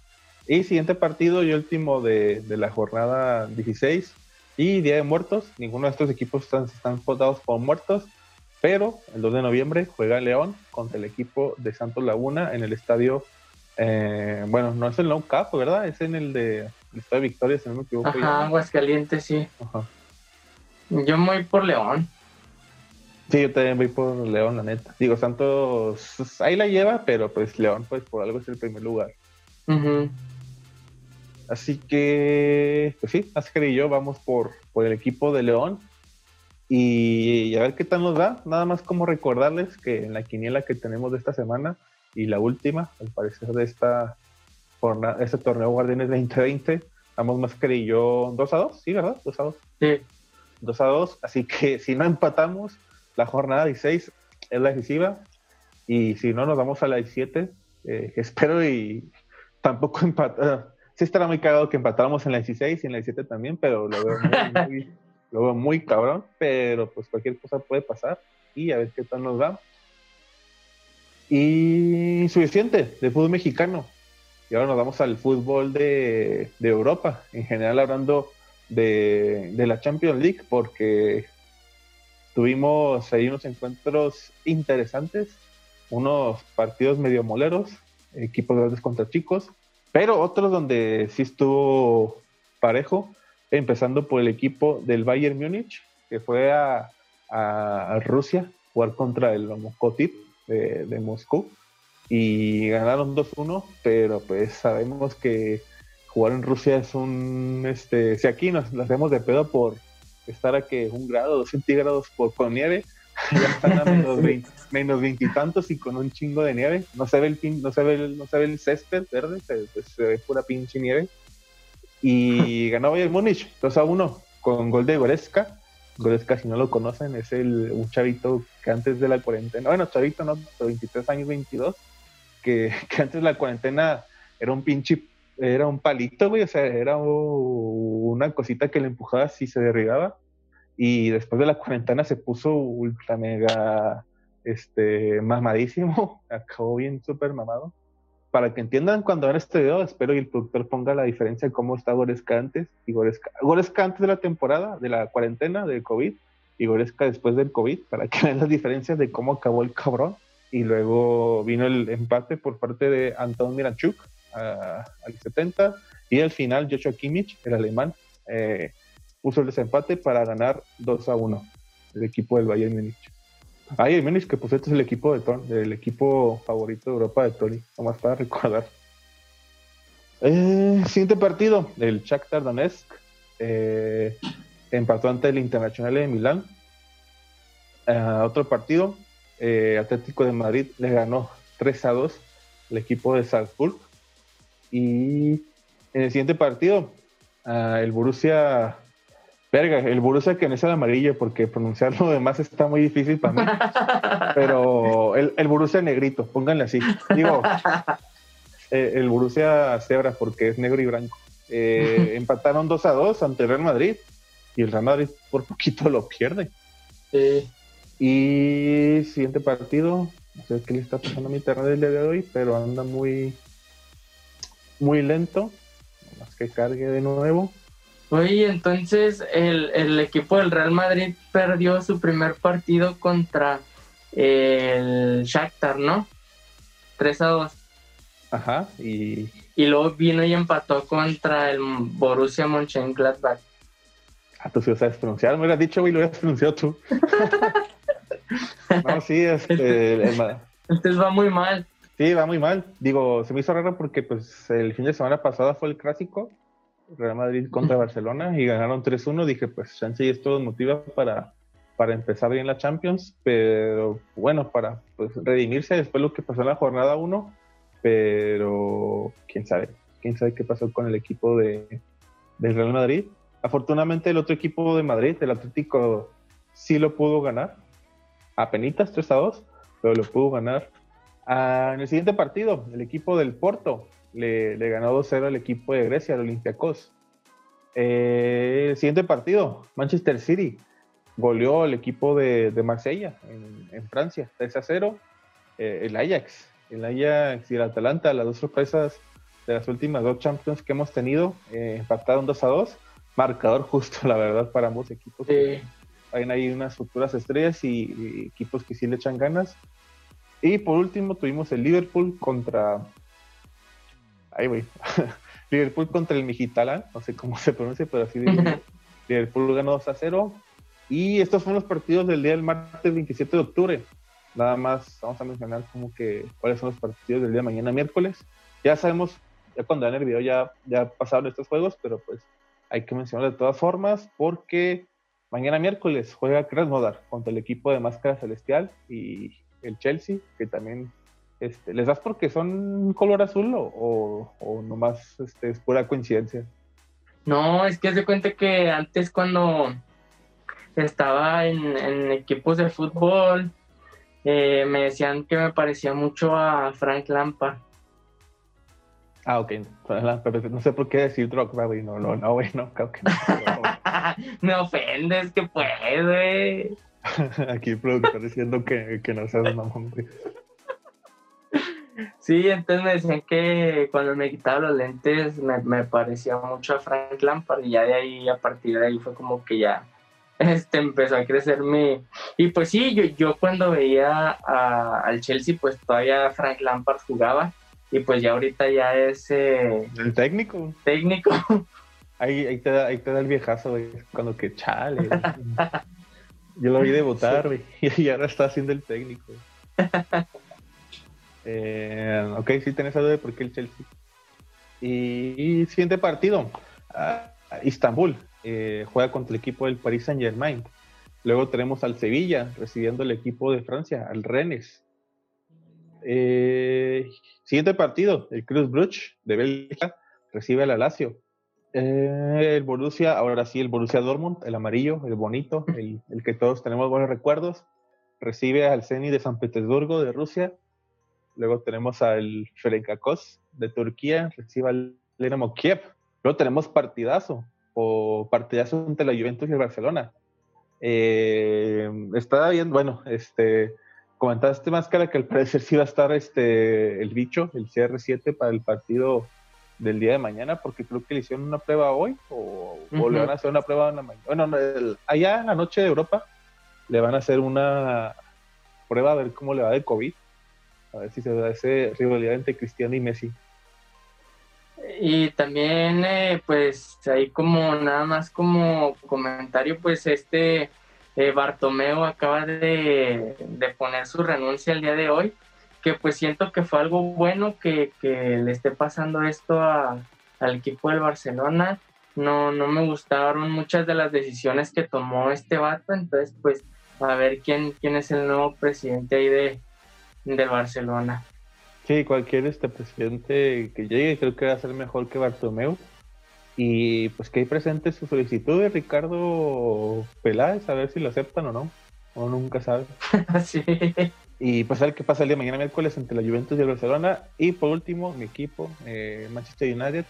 Y siguiente partido y último de, de la jornada 16, y Día de Muertos, ninguno de estos equipos están, están votados como muertos, pero el 2 de noviembre juega León contra el equipo de Santos Laguna en el estadio, eh, bueno, no es el No Cup, ¿verdad? Es en el de el Estadio Victoria, si no me equivoco. Ajá, Aguascalientes, sí. Ajá. Yo me voy por León. Sí, yo también voy por León, la neta. Digo, Santos pues, ahí la lleva, pero pues León, pues por algo es el primer lugar. Así que, pues sí, Asker y yo vamos por, por el equipo de León. y, a ver qué tal nos da. Nada más como recordarles que en la quiniela que tenemos de esta semana y la última, al parecer de esta jornada, este torneo Guardianes 2020, vamos más que yo 2 a 2, ¿sí, verdad? 2 a 2. Sí. 2 a 2, así que <laughs> si no empatamos, la jornada 16 es la decisiva y si no nos vamos a la 17, eh, <laughs> espero y tampoco empatar. Sí estará muy cagado que empatáramos en la 16 y en la 17 también, pero lo veo <laughs> muy, lo veo muy cabrón, pero pues cualquier cosa puede pasar y a ver qué tal nos va. Y suficiente de fútbol mexicano. Y ahora nos vamos al fútbol de, Europa, en general hablando de, de, la Champions League, porque tuvimos ahí unos encuentros interesantes, unos partidos medio moleros, equipos grandes contra chicos, pero otros donde sí estuvo parejo empezando por el equipo del Bayern Múnich, que fue a, a, Rusia jugar contra el Moscotip de, de Moscú. Y ganaron 2-1, pero pues sabemos que jugar en Rusia es un, este, si aquí nos, hacemos de pedo por estar a que un grado, dos centígrados por, con nieve, <laughs> ya están a <laughs> menos, 20, menos veintitantos y con un chingo de nieve, no se ve el, pin, no se ve el, no se ve el césped verde, se, pues, se ve pura pinche nieve y <laughs> ganó Bayern Múnich 2 a 1 con gol de Goretzka. Goretzka, si no lo conocen, es el, un chavito que antes de la cuarentena, bueno, chavito no, 23 años, 22, que, que antes de la cuarentena era un pinche, era un palito, güey, o sea, era una cosita que le empujaba si se derribaba. Y después de la cuarentena se puso ultra mega, este, mamadísimo, <laughs> acabó bien súper mamado para que entiendan cuando vean este video, espero que el productor ponga la diferencia de cómo está Goreska antes y Goreska, antes de la temporada, de la cuarentena, del COVID, y Goreska después del COVID, para que <laughs> vean las diferencias de cómo acabó el cabrón. Y luego vino el empate por parte de Anton Miranchuk al 70, y al final Joshua Kimmich, el alemán, eh, puso el desempate para ganar 2 a 1 el equipo del Bayern Múnich. Ay, el que pues este es el equipo de del equipo favorito de Europa de Tori, nomás para recordar. Eh, siguiente partido, el Shakhtar Donetsk eh, empató ante el Internacional de Milán. Eh, otro partido, Atlético de Madrid le ganó 3 a 2 el equipo de Salzburg. Y en el siguiente partido, el Borussia Verga, el Borussia que no es el amarillo, porque pronunciarlo demás está muy difícil para mí. Pero el, el Borussia negrito, pónganle así. Digo, <laughs> eh, el Borussia cebra, porque es negro y blanco. Eh, empataron 2 a 2 ante el Real Madrid y el Real Madrid por poquito lo pierde. Y siguiente partido, no sé qué le está pasando a mi terreno el día de hoy, pero anda muy, muy lento. Más que cargue de nuevo. Oye, entonces el, equipo del Real Madrid perdió su primer partido contra el Shakhtar, ¿no? 3 a 2. Ajá, y... Y luego vino y empató contra el Borussia Mönchengladbach. Ah, tú sí lo sabes pronunciar, me hubieras dicho, güey, lo hubieras pronunciado tú. <laughs> no, sí, este... Entonces va muy mal. Sí, va muy mal. Digo, se me hizo raro porque pues el fin de semana pasado fue el clásico Real Madrid contra Barcelona y ganaron 3-1. Dije, pues chance y esto motiva para, para empezar bien la Champions, pero bueno, para pues, redimirse después lo que pasó en la jornada 1, pero quién sabe, quién sabe qué pasó con el equipo de, del Real Madrid. Afortunadamente el otro equipo de Madrid, el Atlético, sí lo pudo ganar, a penitas 3 2, pero lo pudo ganar. Ah, en el siguiente partido, el equipo del Porto le, ganó 2-0 al equipo de Grecia, al Olympiacos. Eh, el siguiente partido, Manchester City goleó al equipo de, de Marsella en, Francia, 3-0. Eh, el Ajax, el Ajax y el Atalanta, las dos sorpresas de las últimas dos Champions que hemos tenido, eh, empataron 2-2. Marcador justo, <laughs> la verdad, para ambos equipos. Hay ahí unas futuras estrellas y equipos que sí le echan ganas. Y por último tuvimos el Liverpool contra Ay, güey. <laughs> Liverpool contra el Mijitala, no sé cómo <laughs> se pronuncia, pero así de <laughs> Liverpool ganó 2 a 0. Y estos son los partidos del día del martes 27 de octubre. Nada más vamos a mencionar como que cuáles son los partidos del día de mañana miércoles. Ya sabemos, ya cuando vean el video ya, ya pasaron estos juegos, pero pues hay que mencionar de todas formas porque mañana miércoles juega Krasnodar contra el equipo de Máscara Celestial y el Chelsea, que también este, ¿les das porque son color azul o, o, nomás este, es pura coincidencia? No, es que es de cuenta que antes cuando estaba en, equipos de fútbol, eh, me decían que me parecía mucho a Frank Lampard. Ah, ok. No sé por qué decir Drogba, güey. No, no, no, güey, no, creo que no. <laughs> me ofendes, que puede. <laughs> Aquí el productor diciendo que, que no seas mamón, güey. Sí, entonces me decían que cuando me quitaba los lentes me, me, parecía mucho a Frank Lampard y ya de ahí, a partir de ahí fue como que ya <laughs> este, empezó a crecer mi... Y pues sí, yo, yo cuando veía al Chelsea, pues todavía Frank Lampard jugaba y pues ya ahorita ya es... Eh, el técnico. Técnico. <laughs> Ahí, ahí, te da, ahí te da el viejazo, güey, cuando que chale. <laughs> Yo lo vi debutar, güey, y ahora está haciendo el técnico. Eh, ok, sí tenés algo de por qué el Chelsea. Y, siguiente partido, Istanbul, eh, juega contra el equipo del Paris Saint Germain. Luego tenemos al Sevilla recibiendo el equipo de Francia, al Rennes. Eh, siguiente partido, el Cruz Bruch de Bélgica recibe al Lazio. el Borussia, ahora sí, el Borussia Dortmund, el amarillo, el bonito, el, el que todos tenemos buenos recuerdos, recibe al Zenit de San Petersburgo de Rusia Luego tenemos al Ferencváros de Turquía, recibe al Dinamo Kiev. Luego tenemos partidazo, o partidazo entre la Juventus y el Barcelona. Eh, está bien, bueno, este, comentaste más cara que al parecer sí va a estar este, el bicho, el CR7 para el partido del día de mañana, porque creo que le hicieron una prueba hoy, o, le van a hacer una prueba en la mañana. Bueno, allá en la noche de Europa le van a hacer una prueba a ver cómo le va de COVID a ver si se da esa rivalidad entre Cristiano y Messi. Y también, eh, pues, ahí como nada más como comentario, pues este eh, Bartomeo acaba de, poner su renuncia el día de hoy, que pues siento que fue algo bueno que, le esté pasando esto al equipo del Barcelona. No, no me gustaron muchas de las decisiones que tomó este vato, entonces pues a ver quién, quién es el nuevo presidente ahí de, del Barcelona. Sí, cualquier este presidente que llegue creo que va a ser mejor que Bartomeu. Y pues que hay presente su solicitud de Ricardo Peláez, a ver si lo aceptan o no. O nunca sabe. <laughs> sí. Y pues a ver qué pasa el día de mañana miércoles entre la Juventus y el Barcelona. Y por último, mi equipo, eh, Manchester United,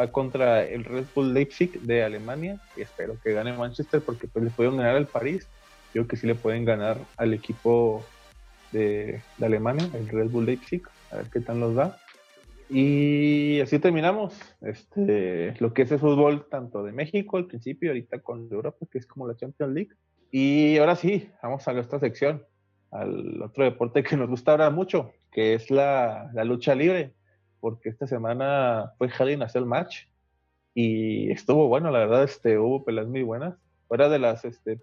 va contra el Red Bull Leipzig de Alemania. Y espero que gane Manchester porque pues le pueden ganar al París. Yo creo que sí le pueden ganar al equipo de, Alemania, el Red Bull Leipzig, a ver qué tal nos da. Y así terminamos este, lo que es el fútbol tanto de México al principio, ahorita con Europa, que es como la Champions League. Y ahora sí, vamos a nuestra sección, al otro deporte que nos gusta ahora mucho, que es la, la lucha libre, porque esta semana fue Hell in el Match y estuvo bueno, la verdad, este, hubo peleas muy buenas. Fuera de las este,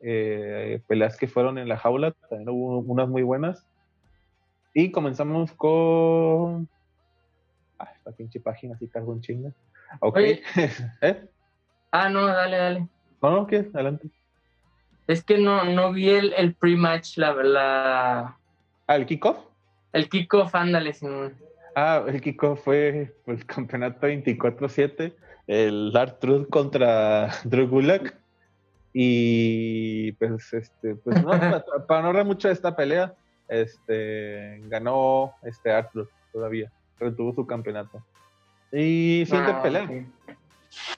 eh, peleas que fueron en la jaula, también hubo unas muy buenas. Y comenzamos con. Ah, esta pinche página así cargo en chinga. Ok. <laughs> ¿Eh? Ah, no, dale, dale. No, no, ¿qué? Adelante. Es que no, no vi el, el pre-match, la, la. Ah, el kickoff. El kickoff, ándale, Ah, el kickoff fue el campeonato 24-7, el Dark Truth contra Drew Gulak. Y pues, este, pues no, <laughs> para, no hablar mucho de esta pelea, este, ganó este Arthur todavía, retuvo su campeonato. Y siguiente ah, pelea.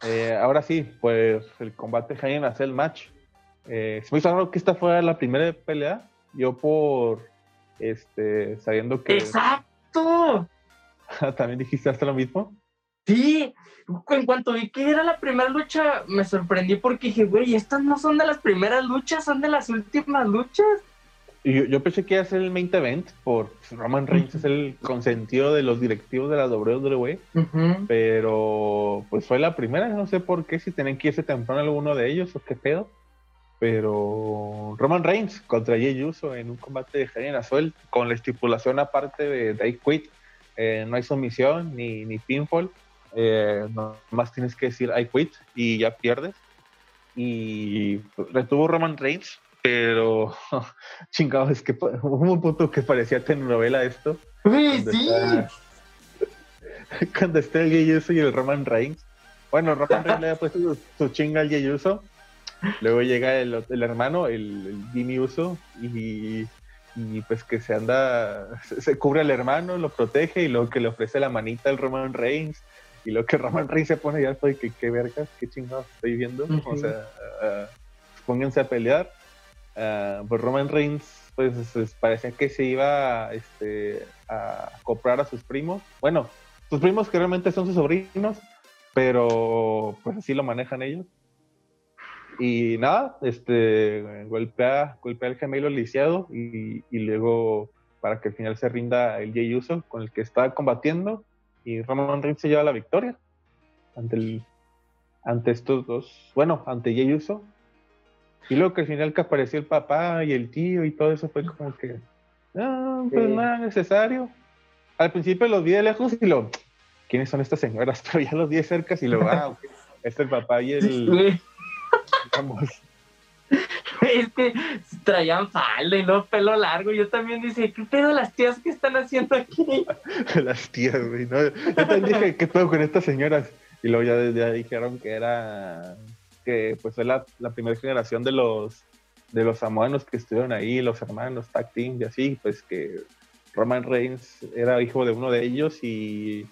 Eh, ahora sí, pues el combate Jaime hace el match. Eh, se me hizo que esta fuera la primera pelea. Yo por este sabiendo que. ¡Exacto! <laughs> ¿También dijiste hasta lo mismo? Sí, en cuanto vi que era la primera lucha, me sorprendí porque dije, güey, estas no son de las primeras luchas, son de las últimas luchas. Y yo, pensé que iba a ser el main event, por Roman Reigns es el consentido de los directivos de la WWE, pero pues fue la primera, no sé por qué, si tienen que irse temprano alguno de ellos o qué pedo. Pero Roman Reigns contra Jey Uso en un combate de Hell Azuel con la estipulación aparte de, I Quit, eh, no hay sumisión ni, ni pinfall eh, más tienes que decir I quit y ya pierdes. y retuvo Roman Reigns, pero <laughs> chingado, es que <laughs> hubo un punto que parecía telenovela esto. sí. cuando <laughs> está el Jey Uso y el Roman Reigns. Bueno, Roman Reigns le ha puesto su, chinga al Jey Uso. Luego llega el, el hermano, el, Jimmy Uso, y, y, pues que se anda, se, cubre al hermano, lo protege y luego que le ofrece la manita al Roman Reigns. Y lo que Roman Reigns se pone ya estoy, que qué vergas, qué chingados estoy viendo. O sea, uh, pónganse a pelear. Uh, pues Roman Reigns, pues, pues, parecía que se iba este, a comprar a sus primos. Bueno, sus primos que realmente son sus sobrinos, pero pues así lo manejan ellos. Y nada, este, golpea, golpea el gemelo lisiado y, y, luego para que al final se rinda el Jey Uso con el que está combatiendo y Roman Reigns se lleva la victoria ante el ante estos dos, bueno, ante Jey Uso. Y luego que al final que apareció el papá y el tío y todo eso fue como que, no, ah, pues nada necesario al principio los vi de lejos y lo, ¿quiénes son estas señoras? <laughs> Pero ya los vi de cerca y lo, ah, okay. este es el papá y el... <laughs> Vamos. Es que traían falda y luego pelo largo. Yo también dije, ¿qué pedo las tías que están haciendo aquí? <laughs> las tías, güey. ¿no? Yo también dije, ¿qué pedo con estas señoras? Y luego ya, dijeron que era, que pues fue la, la primera generación de los de los samoanos que estuvieron ahí, los hermanos, tag team y así, pues que Roman Reigns era hijo de uno de ellos y,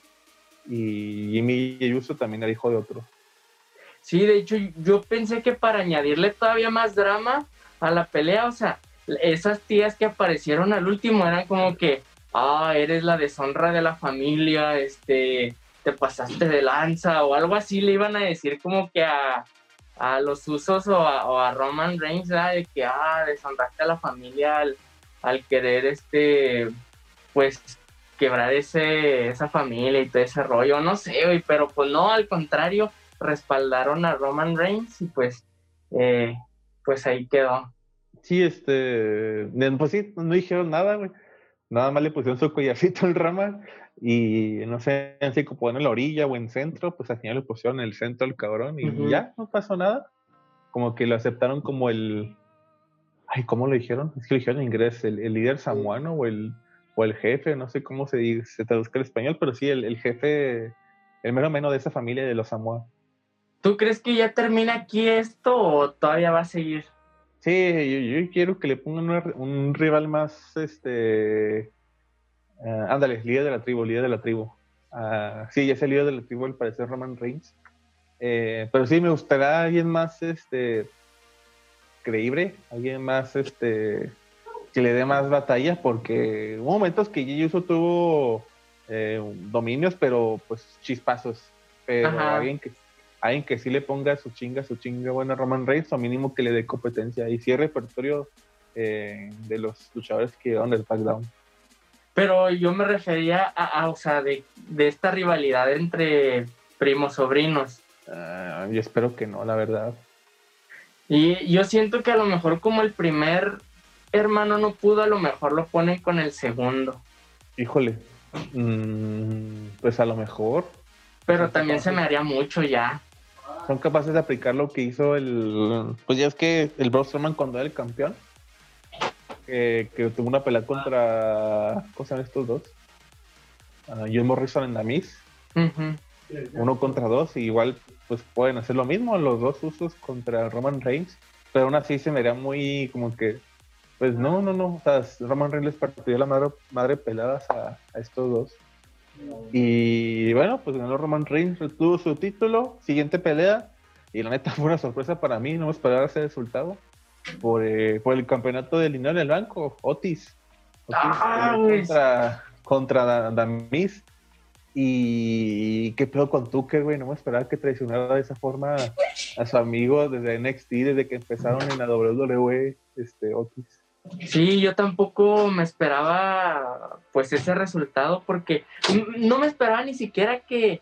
y Jimmy Uso también era hijo de otro. Sí, de hecho yo pensé que para añadirle todavía más drama a la pelea, o sea, esas tías que aparecieron al último eran como que, ah, eres la deshonra de la familia, este, te pasaste de lanza o algo así le iban a decir como que a, los usos o a, Roman Reigns, de que, ah, deshonraste a la familia al, al querer, este, pues quebrar ese, esa familia y todo ese rollo, no sé, pero pues no, al contrario, respaldaron a Roman Reigns y pues, eh, pues ahí quedó. Sí, este, pues sí, no dijeron nada, güey. Nada más le pusieron su collarcito <laughs> al Roman y no sé si como en la orilla o en centro, pues al final le pusieron en el centro al cabrón y ya, no pasó nada. Como que lo aceptaron como el, ay, ¿cómo lo dijeron? Es que lo dijeron en inglés, el, el líder samuano o el o el jefe, no sé cómo se, se traduzca el español, pero sí, el, jefe, el mero menos de esa familia de los Samoa. ¿Tú crees que ya termina aquí esto o todavía va a seguir? Sí, yo, quiero que le pongan un, rival más, este, uh, ándale, líder de la tribu, líder de la tribu. Uh, sí, ya es el líder de la tribu, al parecer Roman Reigns. Eh, pero sí, me gustaría alguien más, este, creíble, alguien más, este, que le dé más batalla, porque hubo momentos que Jey tuvo eh, dominios, pero pues chispazos. Pero alguien que, alguien que sí le ponga su chinga, su chinga buena a Roman Reigns, o mínimo que le dé competencia y cierre repertorio eh, de los luchadores que van del SmackDown. Pero yo me refería a, o sea, de, esta rivalidad entre primos sobrinos. Uh, yo espero que no, la verdad. Y yo siento que a lo mejor como el primer hermano no pudo, a lo mejor lo ponen con el segundo. Híjole, mm, pues a lo mejor. Pero también se me haría mucho ya. Son capaces de aplicar lo que hizo el. Pues ya es que el Braun Strowman cuando era el campeón, que tuvo una pelea contra. ¿Cómo se estos dos? Uh, John Morrison en la Miss. Uno contra dos, y igual pues pueden hacer lo mismo, los dos usos contra Roman Reigns. Pero aún así se me haría muy como que pues no, no, no. O sea, Roman Reigns les partió la madre, madre peladas a, estos dos. Y bueno, pues ganó Roman Reigns, retuvo su título. Siguiente pelea. Y la neta <laughs> fue una sorpresa para mí, no esperaba ese resultado. Por, eh, por el campeonato de línea en el banco, Otis. Otis ah, contra, contra Damis. Y qué pedo con Tucker, güey. No me esperaba que traicionara de esa forma a su amigo desde NXT, desde que empezaron en la WWE, este, Otis. Sí, yo tampoco me esperaba pues ese resultado porque no me esperaba ni siquiera que,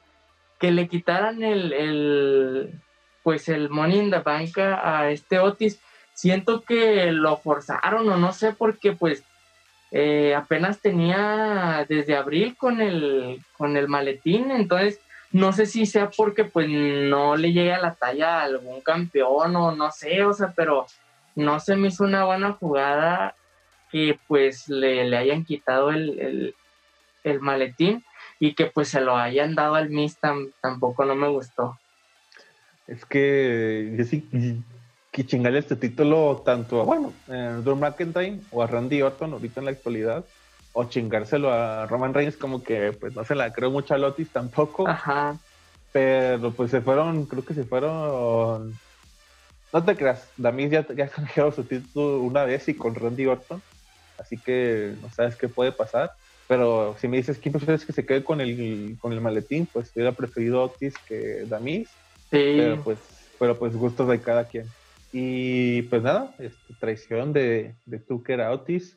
le quitaran el, pues el Money in the Bank a este Otis. Siento que lo forzaron o no sé porque pues eh, apenas tenía desde abril con el, con el maletín, entonces no sé si sea porque pues no le llegue a la talla a algún campeón o no sé, o sea, pero no se me hizo una buena jugada que pues le, le hayan quitado el, el, maletín y que pues se lo hayan dado al Miss tampoco no me gustó. Es que yo sí que chingarle este título tanto a, bueno, a Drew McIntyre o a Randy Orton ahorita en la actualidad, o chingárselo a Roman Reigns, como que pues no se la creo mucho a Lotis tampoco. Ajá. Pero pues se fueron, creo que se fueron. No te creas, Damis ya, ya ha su título una vez y con Randy Orton. Así que no sabes qué puede pasar. Pero si me dices quién prefieres que se quede con el, con el maletín, pues hubiera preferido Otis que Damis. Sí. Pero pues, pero pues gustos de cada quien. Y pues nada, este, traición de, de Tucker a Otis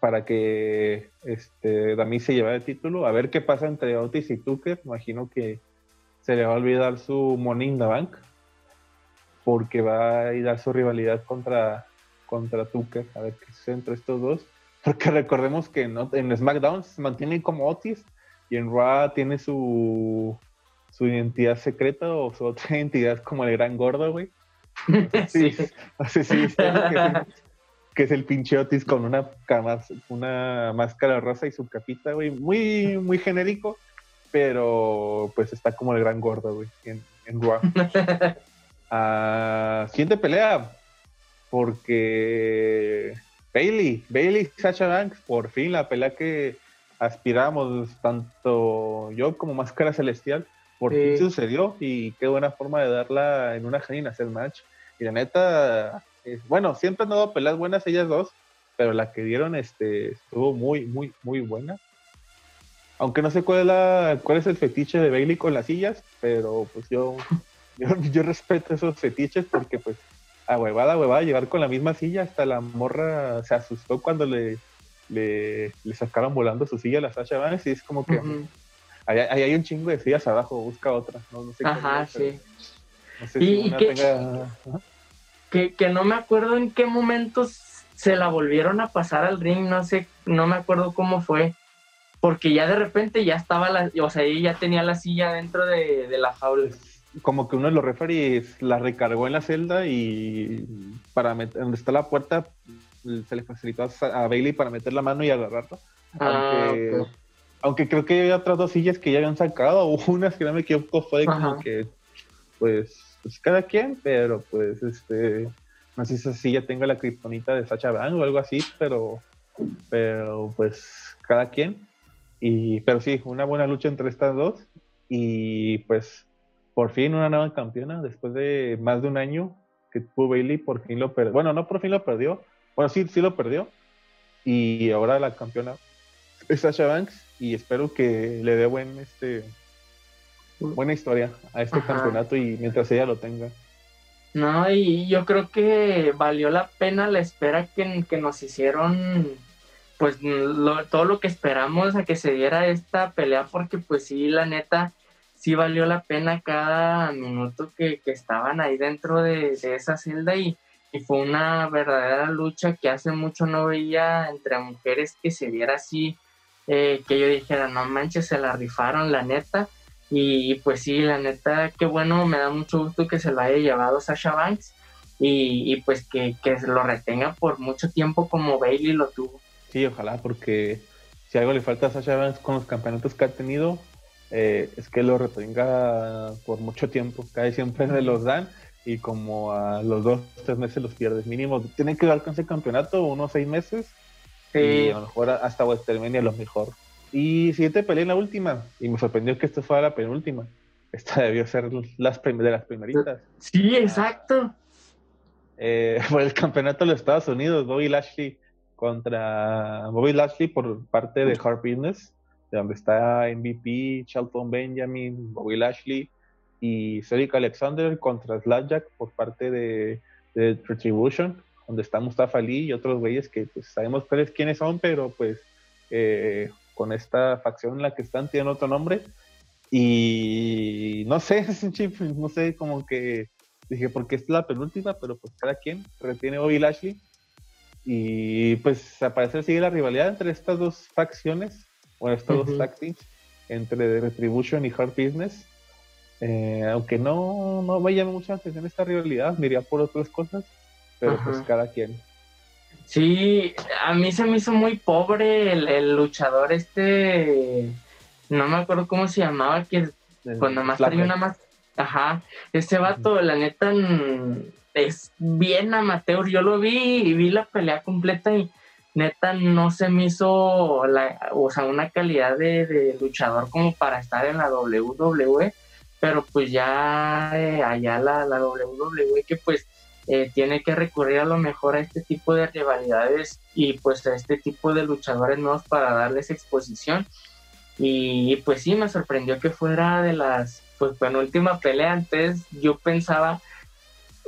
para que este, Damis se llevara el título. A ver qué pasa entre Otis y Tucker. Imagino que se le va a olvidar su Money in the Bank porque va a ir a su rivalidad contra, contra Tucker. A ver qué sucede entre estos dos. Porque recordemos que en SmackDown se mantiene como Otis y en Raw tiene su, su identidad secreta o su otra <laughs> identidad como el gran gordo, güey. <laughs> Sí, sí, sí, que es el pinche Otis con una, una máscara rosa y su capita, güey. Muy, muy genérico, pero pues está como el gran gordo, güey, en, en Raw. <laughs> Ah, siguiente pelea, porque Bailey, Bailey Sacha Banks, por fin la pelea que aspiramos, tanto yo como Máscara Celestial, por fin sucedió y qué buena forma de darla en una en hacer match. Y la neta, bueno, siempre han dado peleas buenas ellas dos, pero la que dieron este, estuvo muy, muy, muy buena. Aunque no sé cuál es, la, cuál es el fetiche de Bailey con las sillas, pero pues yo, <laughs> yo, respeto esos fetiches porque pues a huevada, a huevada, llegar con la misma silla, hasta la morra se asustó cuando le, le, sacaron volando su silla a la Sasha Banks y es como que ahí, hay un chingo de sillas abajo, busca otra, no, sé Ajá, sí. no sé si tenga que, que no me acuerdo en qué momentos se la volvieron a pasar al ring, no sé, no me acuerdo cómo fue, porque ya de repente ya estaba la, o sea, ella ya tenía la silla dentro de, la jaula. Como que uno de los referees la recargó en la celda y para meter, donde está la puerta se le facilitó a, Bailey para meter la mano y agarrarla. Ah, aunque, aunque creo que había otras dos sillas que ya habían sacado, o <laughs> una, si no me equivoco, fue como que, pues, pues cada quien, pero pues este, no sé si ya tenga la criptonita de Sacha Bank o algo así, pero, pero pues cada quien. Y, pero sí, una buena lucha entre estas dos y pues por fin una nueva campeona después de más de un año que tuvo Bailey, por fin lo perdió. Bueno, no por fin lo perdió, bueno, sí, sí lo perdió. Y ahora la campeona es Sasha Banks y espero que le dé buen este buena historia a este campeonato y mientras ella lo tenga. No, y yo creo que valió la pena la espera que, que nos hicieron, pues todo lo que esperamos a que se diera esta pelea, porque pues sí, la neta, sí valió la pena cada minuto que, estaban ahí dentro de, esa celda y, y, fue una verdadera lucha que hace mucho no veía entre mujeres que se diera así, eh, que yo dijera, no manches, se la rifaron, la neta. Y pues sí, la neta, qué bueno, me da mucho gusto que se lo haya llevado Sasha Banks y, pues que, que lo retenga por mucho tiempo como Bailey lo tuvo. Sí, ojalá, porque si algo le falta a Sasha Banks con los campeonatos que ha tenido, eh, es que lo retenga por mucho tiempo. Casi siempre se los dan y como a los dos, tres meses los pierdes. Mínimo, tienen que dar con ese campeonato unos seis meses y a lo mejor hasta WrestleMania lo mejor. Y siguiente pelea en la última. Y me sorprendió que esto fuera la penúltima. Esta debió ser las de las primeritas. Sí, exacto. Eh, <laughs> fue el campeonato de los Estados Unidos, Bobby Lashley contra Bobby Lashley por parte de Hard Business, de donde está MVP, Shelton Benjamin, Bobby Lashley y Cedric Alexander contra Slapjack por parte de, de Retribution, donde está Mustafa Ali y otros güeyes que pues sabemos quiénes son, pero pues eh, con esta facción en la que están, tienen otro nombre. Y no sé, <laughs> es un chip, no sé, como que dije, porque es la penúltima, pero pues cada quien retiene Bobby Lashley. Y pues al parecer sigue la rivalidad entre estas dos facciones, o estos dos tag entre Retribution y Hard Business. Eh, aunque no, no me llame mucha atención esta rivalidad, me iría por otras cosas, pero pues cada quien. Sí, a mí se me hizo muy pobre el, luchador este, no me acuerdo cómo se llamaba, que cuando más traía una más... Ajá, este vato, la neta, es bien amateur. Yo lo vi y vi la pelea completa y neta no se me hizo la, o sea, una calidad de, luchador como para estar en la WWE, pero pues ya eh, allá la, la WWE que pues eh, tiene que recurrir a lo mejor a este tipo de rivalidades y pues a este tipo de luchadores nuevos para darles exposición. Y pues sí, me sorprendió que fuera de las, pues penúltima pelea. Antes yo pensaba,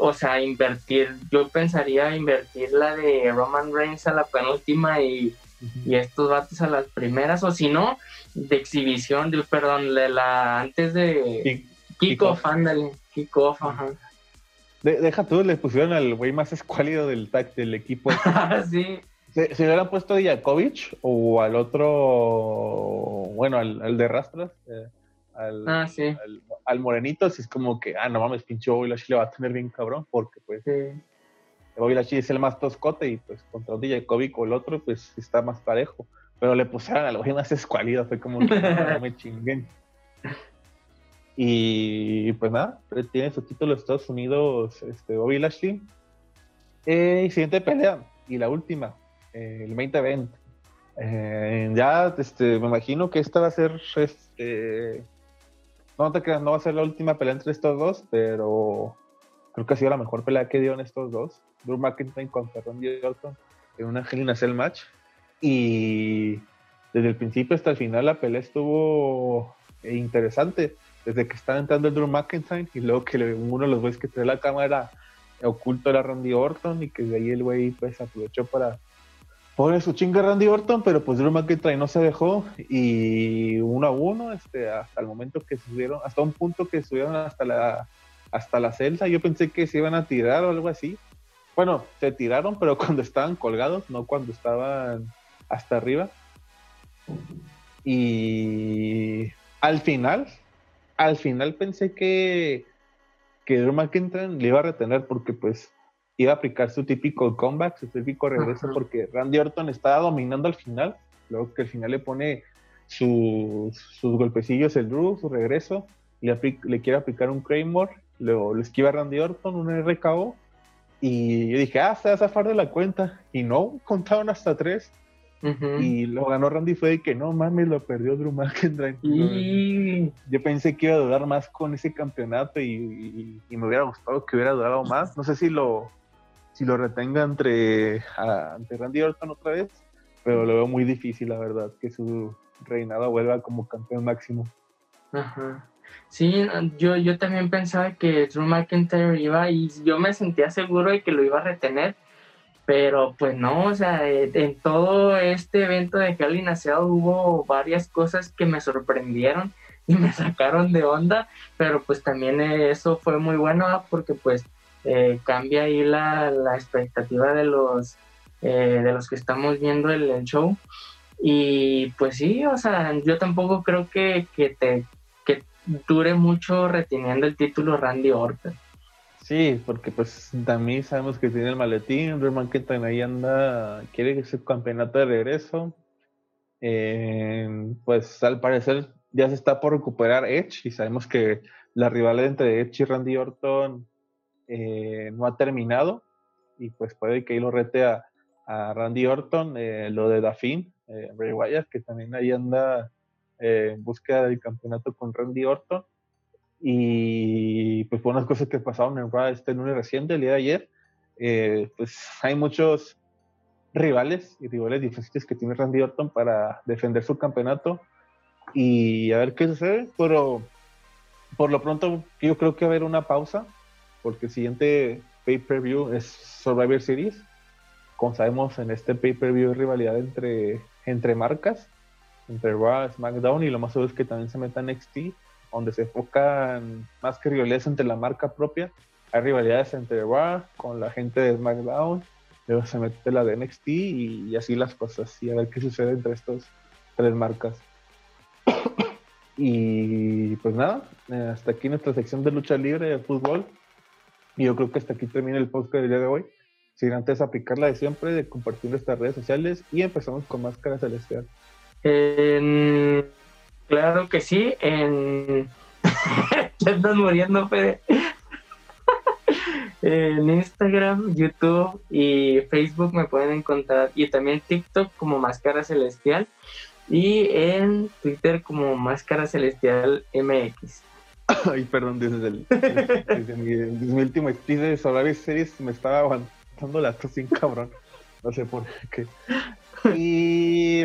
o sea, invertir, yo pensaría invertir la de Roman Reigns a la penúltima y, y estos vatos a las primeras, o si no, de exhibición, de, perdón, de la antes de kickoff, ándale, kickoff, ajá deja tú, le pusieron al güey más escuálido del, del equipo. <laughs> sí. Se, se, hubieran puesto a Dijakovic o al otro, bueno, al, de Rastras, eh, al, ah, sí. al, Morenito, si es como que, ah, no mames, pinche Bobby Lashley le va a tener bien cabrón, porque pues sí. Bobby Lashley es el más toscote y pues contra Dijakovic o el otro, pues está más parejo. Pero le pusieron al güey más escuálido, fue como que <laughs> no me chinguen. Y pues nada, tiene su título de Estados Unidos, este, Bobby Lashley. Eh, siguiente pelea, y la última, eh, el main event. Eh, ya este, me imagino que esta va a ser, este, no te creas, no va a ser la última pelea entre estos dos, pero creo que ha sido la mejor pelea que dieron estos dos. Drew McIntyre contra Randy Orton en una Hell in match. Y desde el principio hasta el final la pelea estuvo interesante desde que estaba entrando Drew McIntyre y luego que uno de los güeyes que trae la cámara oculto era Randy Orton y que de ahí el güey pues aprovechó para poner su chinga Randy Orton, pero pues Drew McIntyre no se dejó y uno a uno, este, hasta el momento que subieron, hasta un punto que subieron hasta la hasta la celda, yo pensé que se iban a tirar o algo así. Bueno, se tiraron, pero <laughs> cuando estaban colgados, no cuando estaban hasta arriba. Y al final, al final pensé que, que Drew McIntyre le iba a retener porque pues iba a aplicar su típico comeback, su típico regreso, porque Randy Orton estaba dominando al final, luego que al final le pone sus, sus golpecillos el Drew, su regreso, le, le quiere aplicar un Claymore, luego le esquiva a Randy Orton, un RKO, y yo dije, ah, se va a zafar de la cuenta, y no, contaron hasta tres, y lo ganó Randy fue de que no mames, lo perdió Drew McIntyre. Y... Yo pensé que iba a durar más con ese campeonato y, me hubiera gustado que hubiera durado más. No sé si lo, si lo retenga entre, ante Randy Orton otra vez, pero lo veo muy difícil, la verdad, que su reinado vuelva como campeón máximo. Ajá. Sí, yo, yo también pensaba que Drew McIntyre iba y yo me sentía seguro de que lo iba a retener pero pues no, o sea, eh, en todo este evento de Hell in hubo varias cosas que me sorprendieron y me sacaron de onda, pero pues también eso fue muy bueno porque pues eh, cambia ahí la, expectativa de los, eh, de los que estamos viendo el, show. Y pues sí, o sea, yo tampoco creo que, que, te, que dure mucho reteniendo el título Randy Orton. Sí, porque pues también sabemos que tiene el maletín, Drew McIntyre ahí anda, quiere sea campeonato de regreso. Eh, pues al parecer ya se está por recuperar Edge y sabemos que la rivalidad entre Edge y Randy Orton eh, no ha terminado y pues puede que ahí lo rete a, Randy Orton, eh, lo de Dafin, Ray Wyatt, que también ahí anda en búsqueda del campeonato con Randy Orton. Y pues por unas cosas que pasaron en Raw este lunes reciente, el día de ayer, eh, pues hay muchos rivales y rivales difíciles que tiene Randy Orton para defender su campeonato. Y a ver qué sucede, pero por lo pronto yo creo que va a haber una pausa porque el siguiente pay-per-view es Survivor Series. Como sabemos, en este pay-per-view hay rivalidad entre, entre marcas, entre Raw, SmackDown y lo más seguro es que también se meta NXT donde se enfocan más que rivalidades entre la marca propia, hay rivalidades entre Raw con la gente de SmackDown, luego se mete la de NXT y, así las cosas, y a ver qué sucede entre estas tres marcas. <coughs> Y pues nada, hasta aquí nuestra sección de lucha libre de fútbol. Y yo creo que hasta aquí termina el podcast del día de hoy. Sin antes aplicar la de siempre, de compartir nuestras redes sociales y empezamos con Máscara Celestial. claro que sí, en... <laughs> Muriendo, <laughs> en Instagram, YouTube y Facebook me pueden encontrar y también TikTok como Máscara Celestial y en Twitter como Máscara Celestial MX. <laughs> Ay, perdón, desde, mi, último episodio de Solaris Series me estaba aguantando la tos sin cabrón. No sé por qué. Y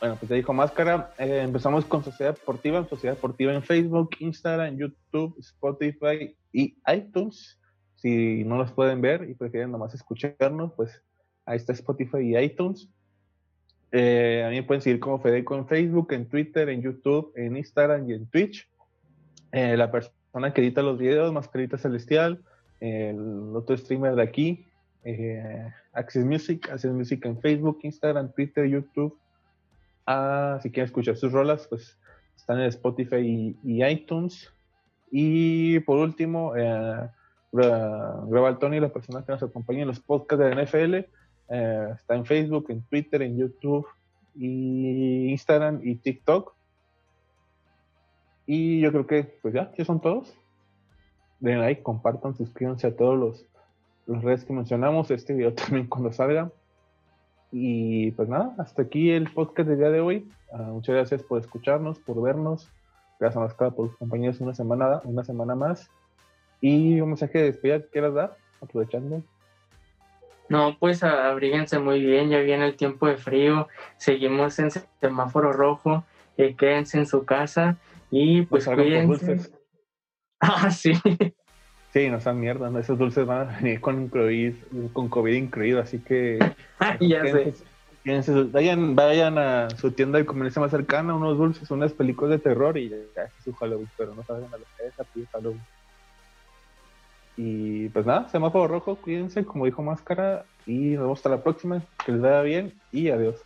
bueno, pues ya dijo Máscara. Eh, empezamos con Sociedad Deportiva, Sociedad Deportiva en Facebook, Instagram, YouTube, Spotify y iTunes. Si no los pueden ver y prefieren nomás escucharnos, pues ahí está Spotify y iTunes. Eh, a mí me pueden seguir como Fedeco en Facebook, en Twitter, en YouTube, en Instagram y en Twitch. Eh, la persona que edita los videos, Mascarita Celestial, el otro streamer de aquí, eh, Access Music, Access Music en Facebook, Instagram, Twitter, YouTube. Ah, si quieren escuchar sus rolas, pues están en Spotify y, iTunes. Y por último, eh, Tony, la persona que nos acompaña en los podcasts de NFL, eh, está en Facebook, en Twitter, en YouTube, y Instagram y TikTok. Y yo creo que, pues ya, ya son todos. Den like, compartan, suscríbanse a todos los, los redes que mencionamos. Este video <laughs> también cuando salga. Y pues nada, hasta aquí el podcast del día de hoy. Ah, muchas gracias por escucharnos, por vernos. Gracias a Mascara por sus compañeros una semana, una semana más. Y un mensaje de despedida que quieras dar, aprovechando. No, pues abríguense muy bien, ya viene el tiempo de frío, seguimos en semáforo rojo, eh, quédense en su casa y pues cuídense. <laughs> Ah, sí. Sí, no sean mierda, esos dulces van a venir con, con COVID incluido, así que <laughs> ya sé. Vayan, vayan a su tienda de comercio más cercana, unos dulces, unas películas de terror y ya, es su Halloween, pero no salgan a la calle a Halloween. Y pues nada, semáforo rojo, cuídense, como dijo Máscara, y nos vemos hasta la próxima. Que les vaya bien y adiós.